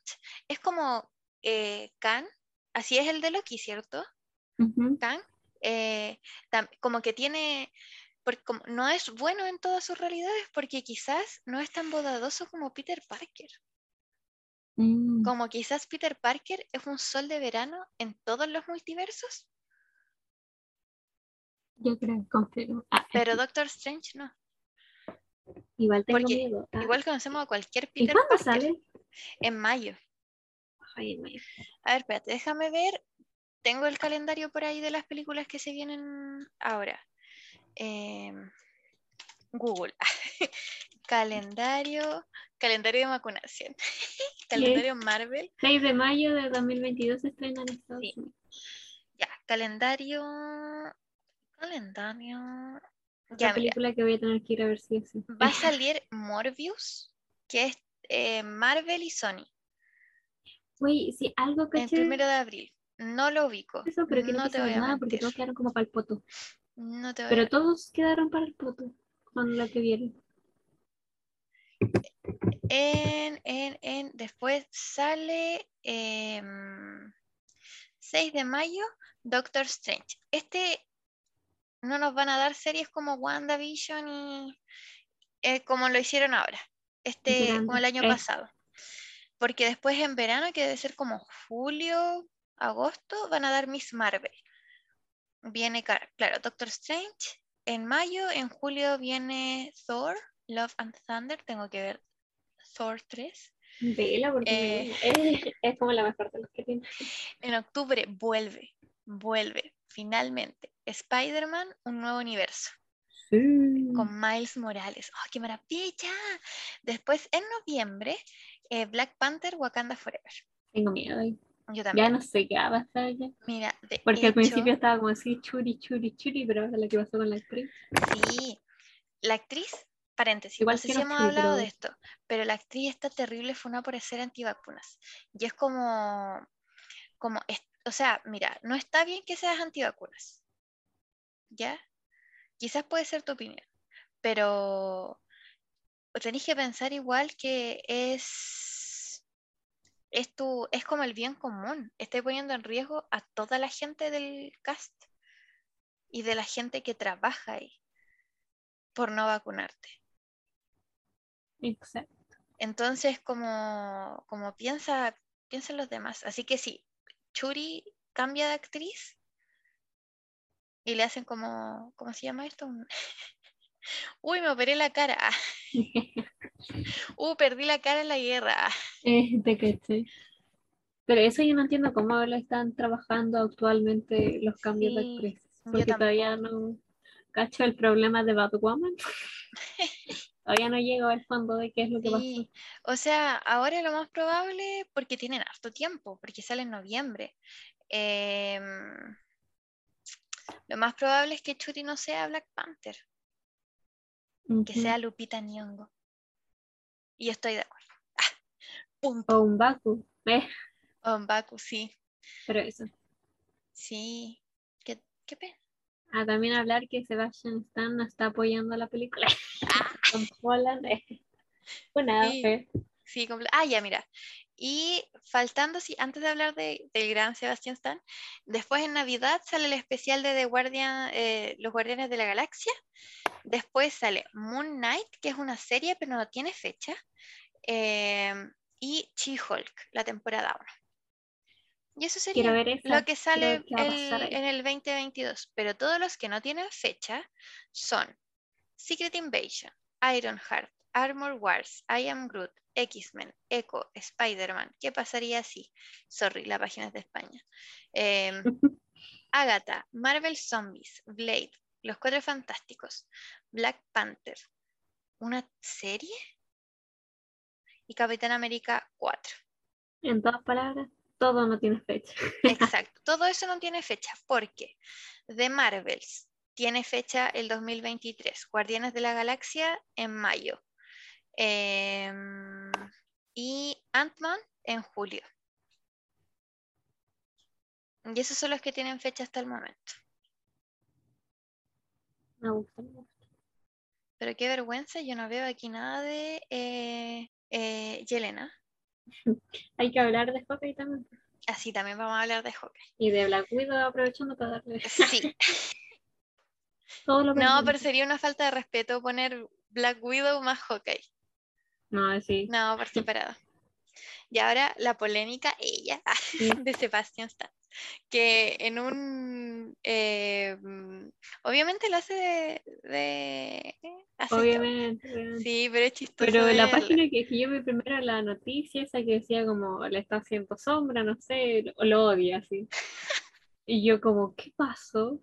es como eh, Khan, así es el de Loki, ¿cierto? Kang, eh, tam- como que tiene, porque como no es bueno en todas sus realidades porque quizás no es tan bondadoso como Peter Parker. Mm, Como quizás Peter Parker es un sol de verano en todos los multiversos, yo creo, confío. Ah, pero Doctor Strange no. igual tengo porque miedo. Ah, Igual conocemos a cualquier ¿Y Peter cuándo Parker sale? en mayo. Ay, me- A ver, espérate, déjame ver. Tengo el calendario por ahí de las películas que se vienen ahora. Em, Google. calendario, calendario de vacunación. calendario Marvel. 6 de mayo de 2022 se estrena en Estados Sí. Unidos. Ya, calendario. Calendario. Otra Ya, mira. película que voy a tener que ir a ver si sí. Va a salir Morbius, que es eh, Marvel y Sony, Uy, sí, algo el caché primero de abril. No lo ubico. eso, pero que no, no te voy a nada porque todos quedaron como para el poto. No te voy Pero a- todos quedaron para el poto con lo que vieron. En, en, en, después sale em, 6 de mayo, Doctor Strange. Este no nos van a dar series como WandaVision y eh, como lo hicieron ahora, este, como el año Eh. pasado. Porque después en verano, que debe ser como julio, agosto, van a dar Miss Marvel. Viene, claro, Doctor Strange. En mayo, en julio viene Thor, Love and Thunder. Tengo que ver Thor 3. Vela, porque Eh. es, es como la mejor de los que tiene. En octubre vuelve, vuelve, finalmente. Spider-Man, un nuevo universo, con Miles Morales. ¡Oh, qué maravilla! Después, en noviembre, eh, Black Panther, Wakanda Forever. Tengo miedo ahí. Yo Ya también. no sé qué va a pasar ya. Mira, de Porque al principio estaba como así, churi, churi, churi, pero ahora lo que pasó con la actriz. sí, la actriz, paréntesis, Igual no sé si hemos hablado de esto, pero la actriz está terrible fue una por ser antivacunas. Y es como, como, es- o sea, mira, no está bien que seas antivacunas. ¿Ya? Quizás puede ser tu opinión, pero tenéis que pensar igual que es, es, tu, es como el bien común. Estoy poniendo en riesgo a toda la gente del cast y de la gente que trabaja ahí por no vacunarte. Exacto. Entonces, como, como piensa, piensa en los demás. Así que sí, Churi cambia de actriz y le hacen como, ¿cómo se llama esto? Uy, me operé la cara. Uh, perdí la cara en la guerra. Eh, te caché. Pero eso yo no entiendo cómo lo están trabajando actualmente los cambios de Sí, yo Porque todavía no cacho el problema de Batwoman. todavía no llego al fondo de qué es lo que pasó. Sí, o sea, ahora lo más probable, porque tienen harto tiempo, porque sale en noviembre. em, lo más probable es que Churi no sea Black Panther, que sea Lupita Nyong'o. Y estoy de acuerdo. Ah, punto. O un Baku. Eh, O Baku, sí. pero eso. Sí. Qué, qué pena. Ah, también hablar que Sebastian Stan no está apoyando la película. Tom Holland. Pues nada, Sí. Sí, comple- ah, ya, mira. Y faltando, sí, antes de hablar de, del gran Sebastián Stan, después en Navidad sale el especial de The Guardian, eh, Los Guardianes de la Galaxia. Después sale Moon Knight, que es una serie, pero no tiene fecha. em, y She-Hulk, la temporada 1. Y eso sería esa. lo que sale el- en el 2022. Pero todos los que no tienen fecha son Secret Invasion, Ironheart, Armor Wars, I Am Groot, X-Men, Echo, Spider-Man. ¿Qué pasaría si? Sorry, la página es de España. Em, Agatha, Marvel Zombies, Blade, Los Cuatro Fantásticos, Black Panther. ¿Una serie? Y Capitán América 4. En todas palabras, todo no tiene fecha. Exacto. Todo eso no tiene fecha. porque The Marvels tiene fecha el 2023. Guardianes de la Galaxia en mayo. Em, y Ant-Man en julio. Y esos son los que tienen fecha hasta el momento. Me gusta, me gusta. Pero qué vergüenza, yo no veo aquí nada de eh, eh, Yelena. Hay que hablar de Hawkeye también. Así también vamos a hablar de Hawkeye. Y de Black Widow aprovechando para darle Sí, todo lo no, pero sería una falta de respeto poner Black Widow más Hawkeye. No, sí. No, por separado. Y ahora la polémica, ella, Sí. de Sebastian Stan, que en un... eh, mm, obviamente lo hace de... de. Obviamente. obviamente. Sí, pero es chistoso. Pero la página que, que yo vi primero la noticia, esa que decía como le está haciendo sombra, no sé, lo, lo odia así. Y yo como, ¿qué pasó?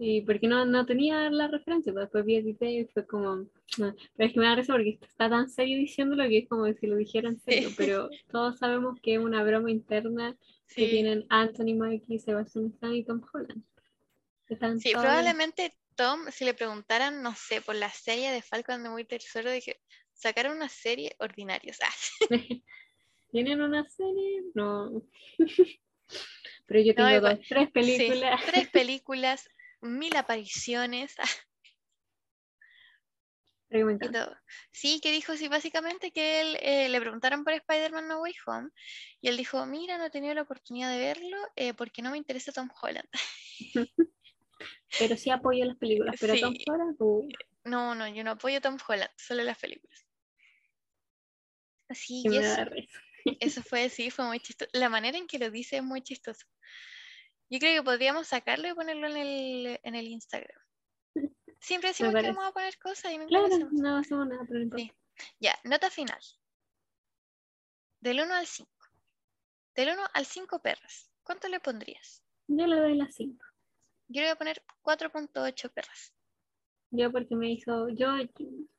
Y porque no, no tenía la referencia, pero después vi el video y fue como, no. pero es que me da risa porque está tan serio diciéndolo que es como si lo dijera en serio, Sí. pero todos sabemos que es una broma interna que tienen Anthony Mackie, Sebastian Stan y Tom Holland. Están Sí, todos- probablemente Tom, si le preguntaran, no sé, por la serie de Falcon de Winter Soldier, dije, sacaron una serie ordinaria. ¿Tienen una serie? No. Pero yo tengo dos, tres películas. Sí, tres películas, mil apariciones y todo. Sí, que dijo, sí, básicamente que él eh, le preguntaron por Spider-Man No Way Home y él dijo, mira, no he tenido la oportunidad de verlo eh, porque no me interesa Tom Holland. Pero sí apoyo las películas. Pero Sí. Tom Holland, uh, No, no, yo no apoyo a Tom Holland, solo las películas. Así que eso, eso fue, sí, fue muy chistoso. La manera en que lo dice es muy chistoso. Yo creo que podríamos sacarlo y ponerlo en el, en el Instagram. Siempre decimos que vamos a poner cosas y lo Claro, hacemos. no hacemos nada, pero no. Sí. Ya, nota final. Del 1 al 5. Del 1 al 5 perras. ¿Cuánto le pondrías? Yo le doy las 5. Yo le voy a poner 4.8 perras. Yo porque me hizo, yo,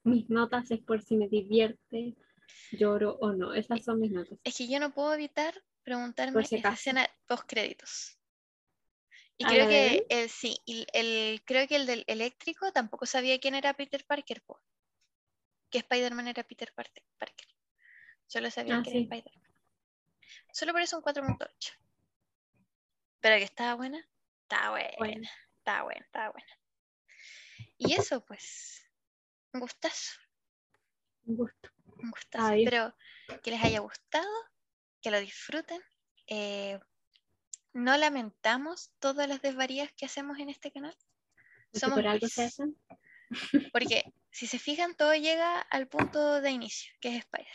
mis notas es por si me divierte, lloro o no. Esas son mis notas. Es que yo no puedo evitar preguntarme Por si esa escena post créditos. Y ¿A creo que el, sí, el, creo que el del eléctrico tampoco sabía quién era Peter Parker, po. que Spider-Man era Peter Par- Parker. Solo sabía Ah, que sí. era Spider-Man. Solo por eso un 4.8. Pero que estaba buena, estaba buena, Bueno. estaba buena, estaba buena. Y eso, pues, un gustazo, Un gusto. un gustazo. Ay. Espero que les haya gustado, que lo disfruten. Eh, no lamentamos todas las desvarías que hacemos en este canal. Somos por algo se hacen. Porque si se fijan, todo llega al punto de inicio, que es Spider.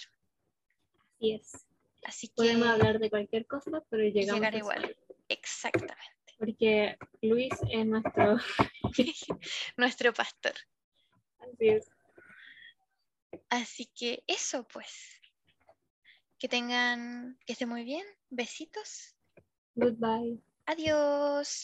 Así es. Así que Podemos hablar de cualquier cosa, pero llegamos llegar a igual. Exactamente. Porque Luis es nuestro. Nuestro pastor. Así es. Así que eso, pues. Que tengan, que estén muy bien. Besitos. Goodbye. Adios.